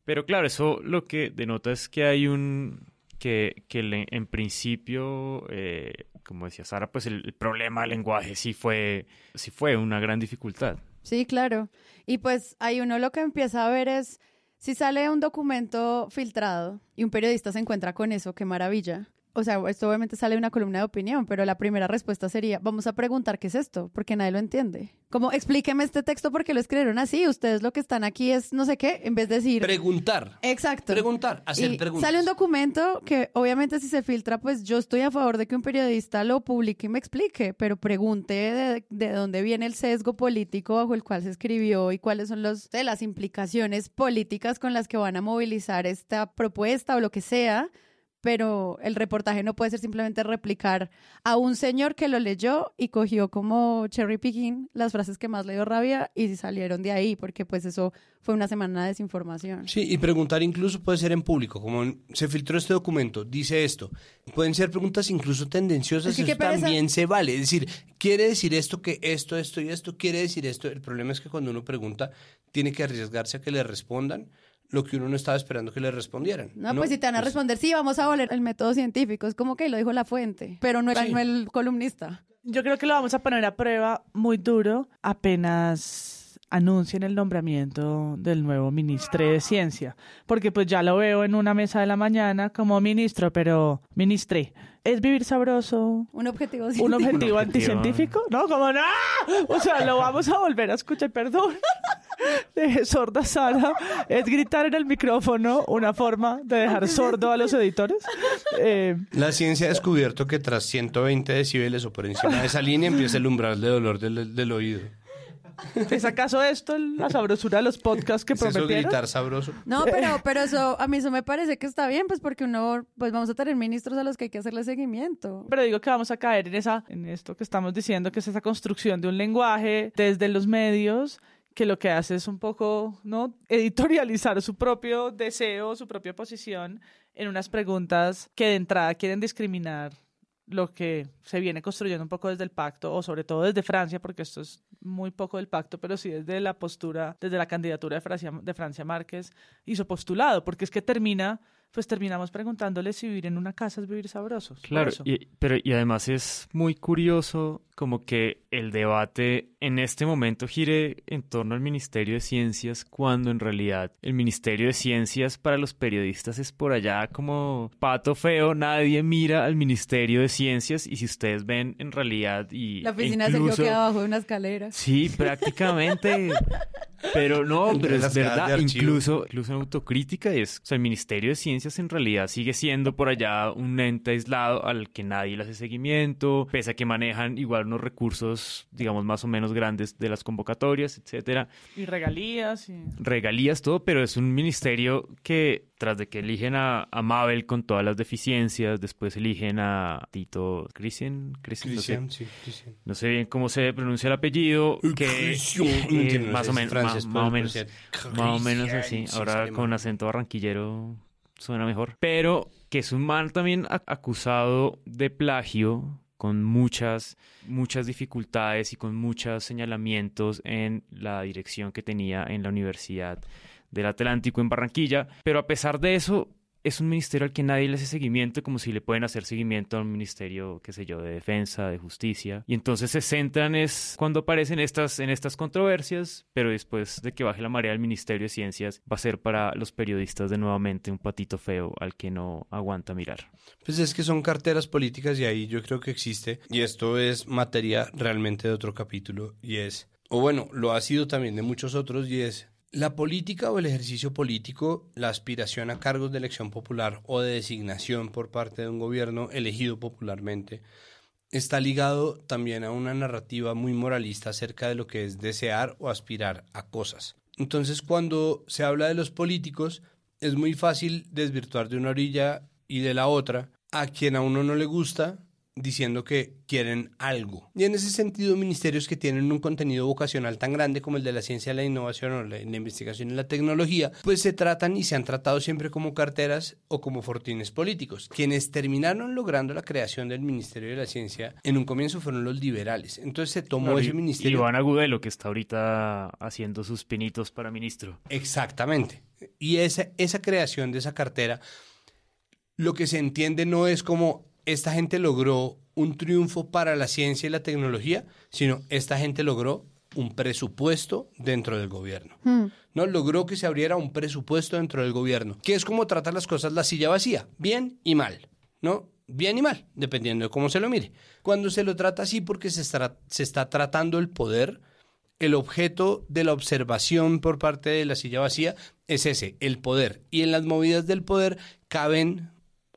Pero claro, eso lo que denota es que hay un que, que en principio, eh, como decía Sara, pues el, el problema del lenguaje sí fue, sí fue una gran dificultad. Sí, claro. Y pues ahí uno lo que empieza a ver es, si sale un documento filtrado y un periodista se encuentra con eso, qué maravilla. O sea, esto obviamente sale de una columna de opinión, pero la primera respuesta sería, vamos a preguntar qué es esto, porque nadie lo entiende. Como, explíqueme este texto porque lo escribieron así, ustedes lo que están aquí es no sé qué, en vez de decir... Preguntar. Exacto. Preguntar, hacer Y preguntas. Sale un documento que obviamente si se filtra, pues yo estoy a favor de que un periodista lo publique y me explique, pero pregunte de, de dónde viene el sesgo político bajo el cual se escribió y cuáles son los, de las implicaciones políticas con las que van a movilizar esta propuesta o lo que sea. Pero el reportaje no puede ser simplemente replicar a un señor que lo leyó y cogió como cherry picking las frases que más le dio rabia y salieron de ahí, porque pues eso fue una semana de desinformación. Sí, y preguntar incluso puede ser en público, como en- se filtró este documento, dice esto. Pueden ser preguntas incluso tendenciosas, que eso también se vale. Es decir, quiere decir esto que esto, esto y esto, quiere decir esto. El problema es que cuando uno pregunta, tiene que arriesgarse a que le respondan lo que uno no estaba esperando que le respondieran. No, pues si te van a responder, sí, vamos a volver el método científico. Es como que lo dijo la fuente, pero no, era, Sí. no el columnista. Yo creo que lo vamos a poner a prueba muy duro apenas anuncien el nombramiento del nuevo ministro de Ciencia, porque pues ya lo veo en una mesa de la mañana como ministro, pero ministre, ¿es vivir sabroso? Un objetivo ¿Un científico. objetivo objetivo. anticientífico? No, como no. O sea, lo vamos a volver a escuchar, perdón. De sorda Sara, es gritar en el micrófono una forma de dejar sordo a los editores. Eh, La ciencia ha descubierto que tras 120 decibeles o por encima de esa línea empieza el umbral de dolor del, del oído. ¿Es acaso esto la sabrosura de los podcasts que ¿Es eso prometieron? gritar sabroso? No, pero, pero eso, a mí eso me parece que está bien, pues porque uno, pues vamos a tener ministros a los que hay que hacerle seguimiento. Pero digo que vamos a caer en esa, en esto que estamos diciendo, que es esa construcción de un lenguaje desde los medios que lo que hace es un poco, ¿no? Editorializar su propio deseo, su propia posición en unas preguntas que de entrada quieren discriminar lo que se viene construyendo un poco desde el pacto, o sobre todo desde Francia, porque esto es muy poco del pacto, pero sí desde la postura, desde la candidatura de Francia, de Francia Márquez y su postulado, porque es que termina pues terminamos preguntándole si vivir en una casa es vivir sabroso. Claro, y, pero y además es muy curioso como que el debate en este momento gire en torno al Ministerio de Ciencias cuando en realidad el Ministerio de Ciencias para los periodistas es por allá como pato feo, nadie mira al Ministerio de Ciencias y si ustedes ven en realidad y La oficina incluso, se queda abajo de una escalera. Sí, prácticamente. Pero no, pero es verdad, incluso, incluso en autocrítica es, o sea, el Ministerio de Ciencias en realidad sigue siendo por allá un ente aislado al que nadie le hace seguimiento, pese a que manejan igual unos recursos, digamos, más o menos grandes de las convocatorias, etcétera, Y regalías y... regalías, todo, pero es un ministerio que tras de que eligen a, a Mabel con todas las deficiencias, después eligen a Tito Christian, Christian, no sé, Cristian, sí, Cristian. no sé bien cómo se pronuncia el apellido, que Cristian. eh, No entiendo, no más, o menos, más, o menos, más o menos así. Ahora con acento barranquillero suena mejor. Pero que es un man también acusado de plagio con muchas, muchas dificultades y con muchos señalamientos en la dirección que tenía en la Universidad del Atlántico en Barranquilla. Pero a pesar de eso, es un ministerio al que nadie le hace seguimiento, como si le pueden hacer seguimiento a un ministerio, qué sé yo, de defensa, de justicia. Y entonces se centran es cuando aparecen estas, en estas controversias, pero después de que baje la marea del Ministerio de Ciencias, va a ser para los periodistas de nuevamente un patito feo al que no aguanta mirar. Pues es que son carteras políticas y ahí yo creo que existe, y esto es materia realmente de otro capítulo, y es, o bueno, lo ha sido también de muchos otros, y es la política o el ejercicio político, la aspiración a cargos de elección popular o de designación por parte de un gobierno elegido popularmente, está ligado también a una narrativa muy moralista acerca de lo que es desear o aspirar a cosas. Entonces, cuando se habla de los políticos, es muy fácil desvirtuar de una orilla y de la otra a quien a uno no le gusta diciendo que quieren algo. Y en ese sentido, ministerios que tienen un contenido vocacional tan grande como el de la ciencia, la innovación o la, la investigación y la tecnología, pues se tratan y se han tratado siempre como carteras o como fortines políticos. Quienes terminaron logrando la creación del Ministerio de la Ciencia en un comienzo fueron los liberales. Entonces se tomó ese ministerio. Iván Agudelo, que está ahorita haciendo sus pinitos para ministro. Exactamente. Y esa, esa creación de esa cartera, lo que se entiende no es como esta gente logró un triunfo para la ciencia y la tecnología, sino esta gente logró un presupuesto dentro del gobierno. No logró que se abriera un presupuesto dentro del gobierno, que es como tratar las cosas la silla vacía, bien y mal, ¿no? Bien y mal, dependiendo de cómo se lo mire. Cuando se lo trata así porque se está, se está tratando el poder, el objeto de la observación por parte de la silla vacía es ese, el poder. Y en las movidas del poder caben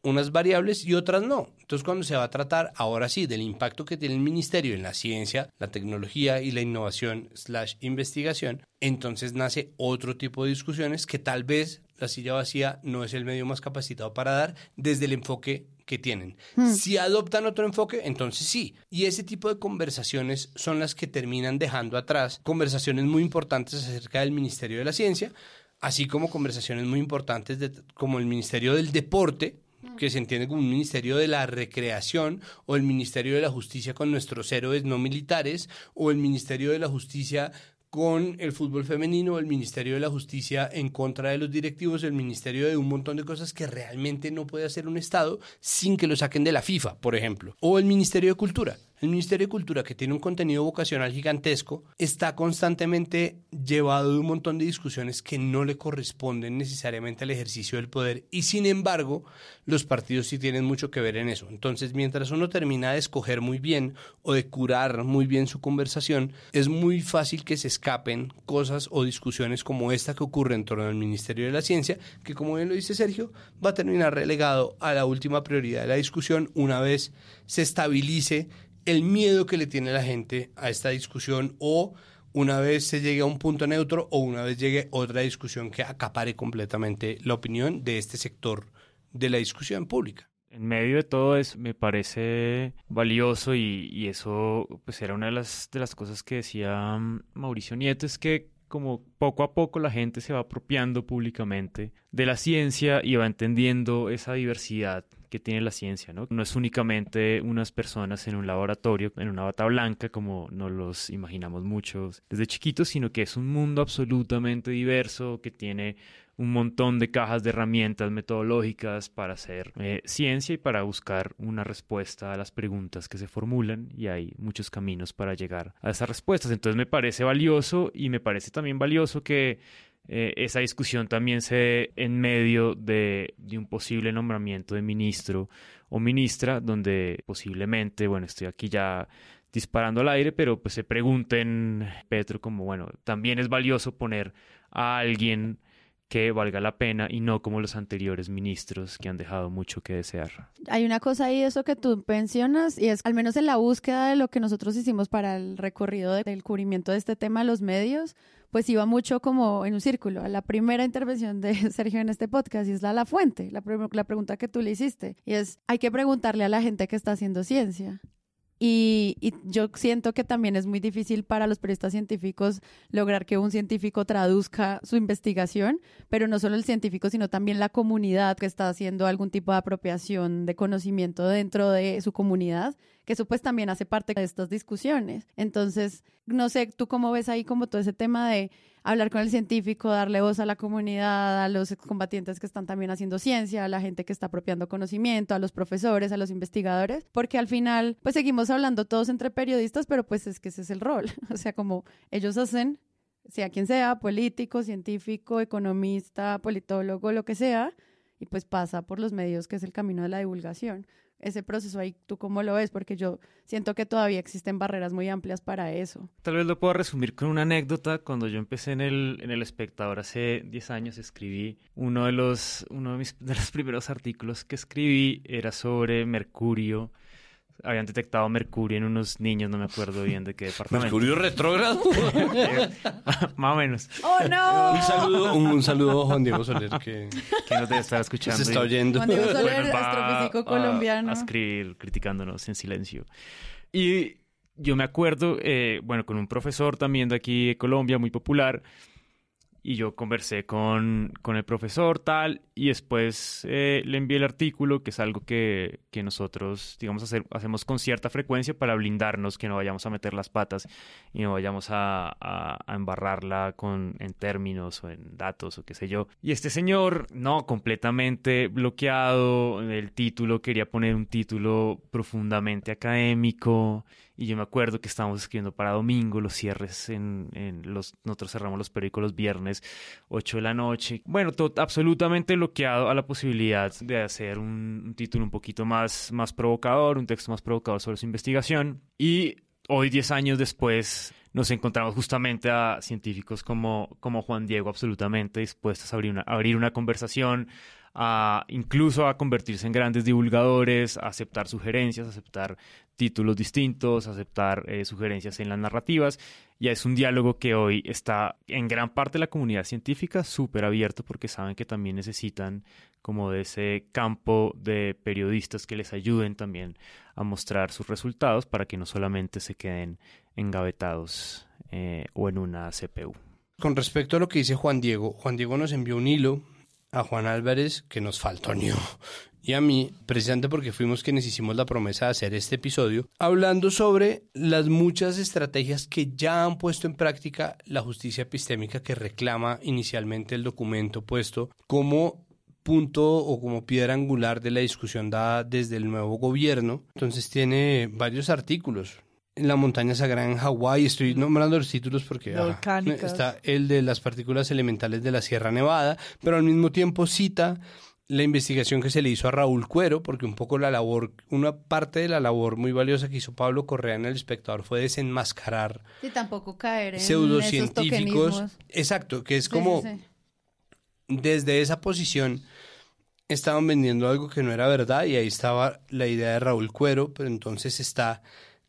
unas variables y otras no. Entonces, cuando se va a tratar, ahora sí, del impacto que tiene el ministerio en la ciencia, la tecnología y la innovación slash investigación, entonces nace otro tipo de discusiones que tal vez la silla vacía no es el medio más capacitado para dar desde el enfoque que tienen. Si adoptan otro enfoque, entonces sí. Y ese tipo de conversaciones son las que terminan dejando atrás conversaciones muy importantes acerca del Ministerio de la Ciencia, así como conversaciones muy importantes de, como el Ministerio del Deporte, que se entiende como un ministerio de la recreación o el ministerio de la justicia con nuestros héroes no militares o el ministerio de la justicia con el fútbol femenino, el Ministerio de la Justicia en contra de los directivos, el Ministerio de un montón de cosas que realmente no puede hacer un Estado sin que lo saquen de la FIFA, por ejemplo. O el Ministerio de Cultura. El Ministerio de Cultura, que tiene un contenido vocacional gigantesco, está constantemente llevado de un montón de discusiones que no le corresponden necesariamente al ejercicio del poder y sin embargo los partidos sí tienen mucho que ver en eso. Entonces, mientras uno termina de escoger muy bien o de curar muy bien su conversación, es muy fácil que se escapen cosas o discusiones como esta que ocurre en torno al Ministerio de la Ciencia, que como bien lo dice Sergio, va a terminar relegado a la última prioridad de la discusión una vez se estabilice el miedo que le tiene la gente a esta discusión o una vez se llegue a un punto neutro o una vez llegue otra discusión que acapare completamente la opinión de este sector de la discusión pública. En medio de todo eso me parece valioso y, y eso pues era una de las, de las cosas que decía mm, Mauricio Nieto, es que como poco a poco la gente se va apropiando públicamente de la ciencia y va entendiendo esa diversidad que tiene la ciencia, ¿no? No es únicamente unas personas en un laboratorio, en una bata blanca, como nos los imaginamos muchos desde chiquitos, sino que es un mundo absolutamente diverso, que tiene un montón de cajas de herramientas metodológicas para hacer eh, ciencia y para buscar una respuesta a las preguntas que se formulan y hay muchos caminos para llegar a esas respuestas. Entonces me parece valioso y me parece también valioso que eh, esa discusión también se dé en medio de, de, un posible nombramiento de ministro o ministra, donde posiblemente, bueno, estoy aquí ya disparando al aire, pero pues se pregunten, Petro, como, bueno, también es valioso poner a alguien que valga la pena y no como los anteriores ministros que han dejado mucho que desear. Hay una cosa ahí, eso que tú mencionas, y es al menos en la búsqueda de lo que nosotros hicimos para el recorrido del cubrimiento de este tema los medios, pues iba mucho como en un círculo. A la primera intervención de Sergio en este podcast es la, la fuente, la, la pregunta que tú le hiciste, y es, hay que preguntarle a la gente que está haciendo ciencia. Y, y, yo siento que también es muy difícil para los periodistas científicos lograr que un científico traduzca su investigación, pero no solo el científico, sino también la comunidad que está haciendo algún tipo de apropiación de conocimiento dentro de su comunidad, que eso pues también hace parte de estas discusiones. Entonces, no sé, tú cómo ves ahí como todo ese tema de hablar con el científico, darle voz a la comunidad, a los excombatientes que están también haciendo ciencia, a la gente que está apropiando conocimiento, a los profesores, a los investigadores, porque al final pues seguimos hablando todos entre periodistas, pero pues es que ese es el rol, o sea, como ellos hacen, sea quien sea, político, científico, economista, politólogo, lo que sea, y pues pasa por los medios que es el camino de la divulgación ese proceso ahí, ¿tú cómo lo ves? Porque yo siento que todavía existen barreras muy amplias para eso. Tal vez lo puedo resumir con una anécdota. Cuando yo empecé en el, en el Espectador hace 10 años, escribí uno de los, uno de, mis, de los primeros artículos que escribí era sobre Mercurio habían detectado mercurio en unos niños, no me acuerdo bien de qué departamento. ¿Mercurio retrógrado? Más o menos. ¡Oh, no! Un saludo, un, saludo a Juan Diego Soler, que, que nos debe estar escuchando. Se está oyendo. Juan Diego Soler, Bueno, va astrofísico a- colombiano. A escribir criticándonos en silencio. Y yo me acuerdo, eh, bueno, con un profesor también de aquí de Colombia, muy popular, y yo conversé con, con el profesor tal, y después eh, le envié el artículo, que es algo que, que nosotros, digamos, hacemos con cierta frecuencia para blindarnos, que no vayamos a meter las patas y no vayamos a, a- a embarrarla con, en términos o en datos o qué sé yo. Y este señor, no, completamente bloqueado, el título, quería poner un título profundamente académico. Y yo me acuerdo que estábamos escribiendo para domingo, los cierres en, en los, nosotros cerramos los periódicos los viernes, 8 de la noche. Bueno, todo, absolutamente bloqueado a la posibilidad de hacer un, título un poquito más, más provocador, un texto más provocador sobre su investigación. Y hoy, 10 años después, nos encontramos justamente a científicos como, como Juan Diego, absolutamente dispuestos a abrir una, abrir una conversación, a incluso a convertirse en grandes divulgadores, a aceptar sugerencias, a aceptar títulos distintos, aceptar eh, sugerencias en las narrativas. Ya es un diálogo que hoy está en gran parte de la comunidad científica súper abierto porque saben que también necesitan como de ese campo de periodistas que les ayuden también a mostrar sus resultados para que no solamente se queden engavetados eh, o en una CPU. Con respecto a lo que dice Juan Diego, Juan Diego nos envió un hilo a Juan Álvarez que nos faltoneó y a mí, precisamente porque fuimos quienes hicimos la promesa de hacer este episodio, hablando sobre las muchas estrategias que ya han puesto en práctica la justicia epistémica que reclama inicialmente el documento puesto como punto o como piedra angular de la discusión dada desde el nuevo gobierno. Entonces tiene varios artículos. En la montaña sagrada en Hawái, estoy nombrando los títulos porque ajá, está el de las partículas elementales de la Sierra Nevada, pero al mismo tiempo cita la investigación que se le hizo a Raúl Cuero, porque un poco la labor, una parte de la labor muy valiosa que hizo Pablo Correa en El Espectador fue desenmascarar Sí, tampoco caer en pseudocientíficos. esos. Exacto, que es Sí, como sí, sí. desde esa posición estaban vendiendo algo que no era verdad y ahí estaba la idea de Raúl Cuero, pero entonces está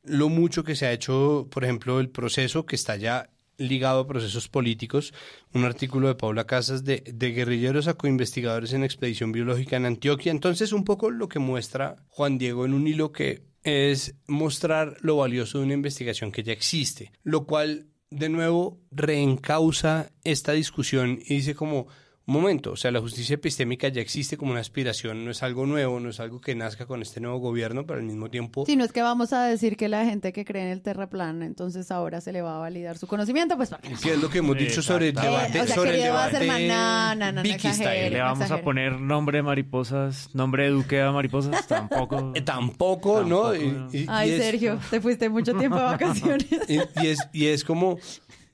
lo mucho que se ha hecho, por ejemplo, el proceso que está ya ligado a procesos políticos, un artículo de Paula Casas de, guerrilleros a coinvestigadores en expedición biológica en Antioquia. Entonces, un poco lo que muestra Juan Diego en un hilo que es mostrar lo valioso de una investigación que ya existe, lo cual de nuevo reencausa esta discusión y dice como, momento, o sea, la justicia epistémica ya existe como una aspiración, no es algo nuevo, no es algo que nazca con este nuevo gobierno, pero al mismo tiempo... Si no es que vamos a decir que la gente que cree en el terraplan, entonces ahora se le va a validar su conocimiento, pues no. ¿Qué es lo que hemos dicho sobre el Eh, debate? o sea, sobre el debate. ¿Le vamos a poner nombre de mariposas, nombre de duque a mariposas? Tampoco. Eh, Tampoco, ¿no? Tampoco, Y- no. y- y Ay, es- Sergio, te fuiste mucho tiempo de vacaciones. Y, y es, y es como,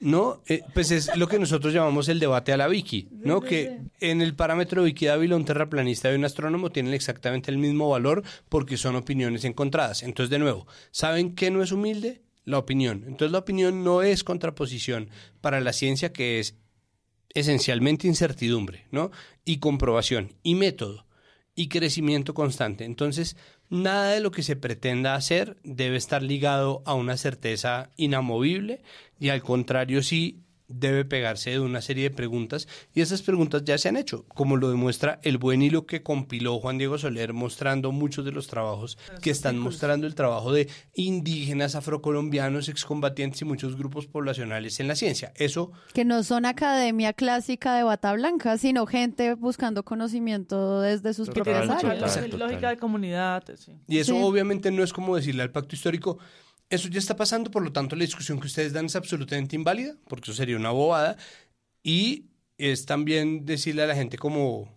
¿no? Eh, pues es lo que nosotros llamamos el debate a la Vicky, ¿no? Que en el parámetro Vicky Dávila, un terraplanista y un astrónomo tienen exactamente el mismo valor porque son opiniones encontradas. Entonces, de nuevo, ¿saben qué no es humilde? La opinión. Entonces, la opinión no es contraposición para la ciencia que es esencialmente incertidumbre, ¿no? Y comprobación, y método, y crecimiento constante. Entonces, nada de lo que se pretenda hacer debe estar ligado a una certeza inamovible y al contrario sí debe pegarse de una serie de preguntas y esas preguntas ya se han hecho, como lo demuestra el buen hilo que compiló Juan Diego Soler mostrando muchos de los trabajos que están mostrando el trabajo de indígenas, afrocolombianos, excombatientes y muchos grupos poblacionales en la ciencia. Eso Que no son academia clásica de bata blanca, sino gente buscando conocimiento desde sus Total, propias total. áreas. Lógica de comunidad, sí. Y eso Sí. obviamente no es como decirle al pacto histórico, eso ya está pasando, por lo tanto la discusión que ustedes dan es absolutamente inválida, porque eso sería una bobada. Y es también decirle a la gente como,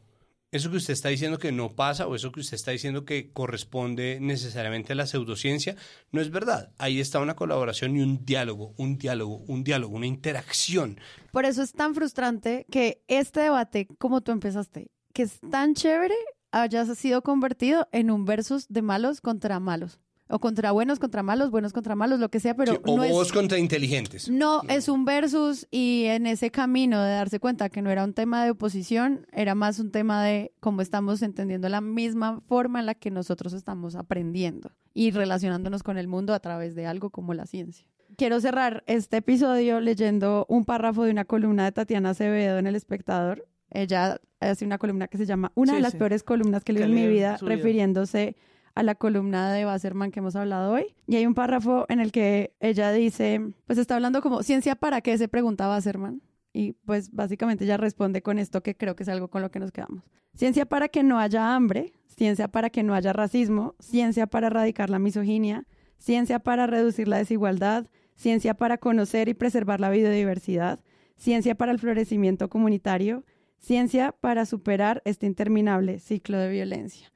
eso que usted está diciendo que no pasa o eso que usted está diciendo que corresponde necesariamente a la pseudociencia, no es verdad. Ahí está una colaboración y un diálogo, un diálogo, un diálogo, una interacción. Por eso es tan frustrante que este debate, como tú empezaste, que es tan chévere, haya sido convertido en un versus de malos contra malos. O contra buenos contra malos, buenos contra malos, lo que sea, pero Sí, o no es... vos contra inteligentes. No, es un versus y en ese camino de darse cuenta que no era un tema de oposición, era más un tema de cómo estamos entendiendo la misma forma en la que nosotros estamos aprendiendo y relacionándonos con el mundo a través de algo como la ciencia. Quiero cerrar este episodio leyendo un párrafo de una columna de Tatiana Acevedo en El Espectador. Ella hace una columna que se llama Una Sí, de las sí. peores columnas que leí en mi vida. refiriéndose a la columna de Wasserman que hemos hablado hoy. Y hay un párrafo en el que ella dice, pues está hablando como, ¿ciencia para qué? se pregunta Wasserman. Y pues básicamente ella responde con esto que creo que es algo con lo que nos quedamos. Ciencia para que no haya hambre, ciencia para que no haya racismo, ciencia para erradicar la misoginia, ciencia para reducir la desigualdad, ciencia para conocer y preservar la biodiversidad, ciencia para el florecimiento comunitario, ciencia para superar este interminable ciclo de violencia.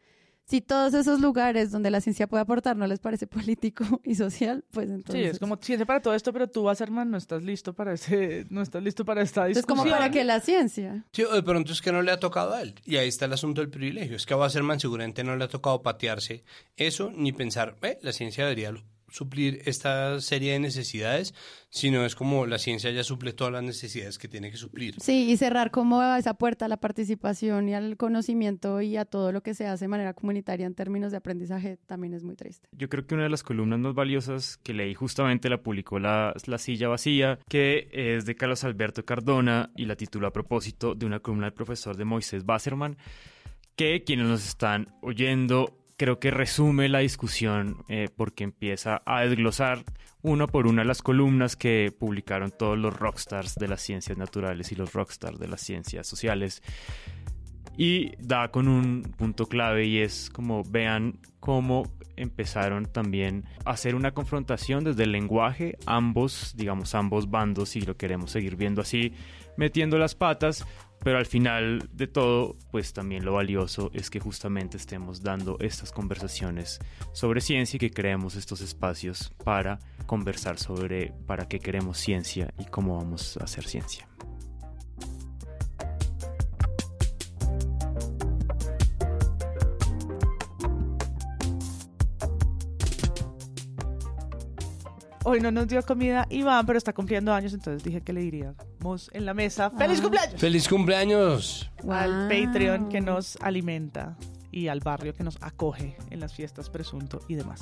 Si todos esos lugares donde la ciencia puede aportar no les parece político y social, pues Sí, entonces... es como ciencia para todo esto, pero tú, Wasserman, no estás listo para ese, no estás listo para esta Es discusión. como para que la ciencia... Sí, o de pronto es que no le ha tocado a él. Y ahí está el asunto del privilegio. Es que a Wasserman seguramente no le ha tocado patearse eso, ni pensar, eh, la ciencia debería lo- suplir esta serie de necesidades, sino es como la ciencia ya suple todas las necesidades que tiene que suplir. Sí, y cerrar como esa puerta a la participación y al conocimiento y a todo lo que se hace de manera comunitaria en términos de aprendizaje también es muy triste. Yo creo que una de las columnas más valiosas que leí justamente la publicó la, la Silla Vacía, que es de Carlos Alberto Cardona y la tituló a propósito de una columna del profesor de Moisés Basserman, que quienes nos están oyendo creo que resume la discusión eh, porque empieza a desglosar una por una las columnas que publicaron todos los rockstars de las ciencias naturales y los rockstars de las ciencias sociales. Y da con un punto clave y es como vean cómo empezaron también a hacer una confrontación desde el lenguaje, ambos, digamos, ambos bandos, si lo queremos seguir viendo así, metiendo las patas, pero al final de todo, pues también lo valioso es que justamente estemos dando estas conversaciones sobre ciencia y que creemos estos espacios para conversar sobre para qué queremos ciencia y cómo vamos a hacer ciencia. Hoy no nos dio comida Iván, pero está cumpliendo años, entonces dije que le diríamos en la mesa ¡Feliz Ah. cumpleaños! ¡Feliz cumpleaños! Al Wow. Patreon que nos alimenta y al barrio que nos acoge en las fiestas presunto y demás.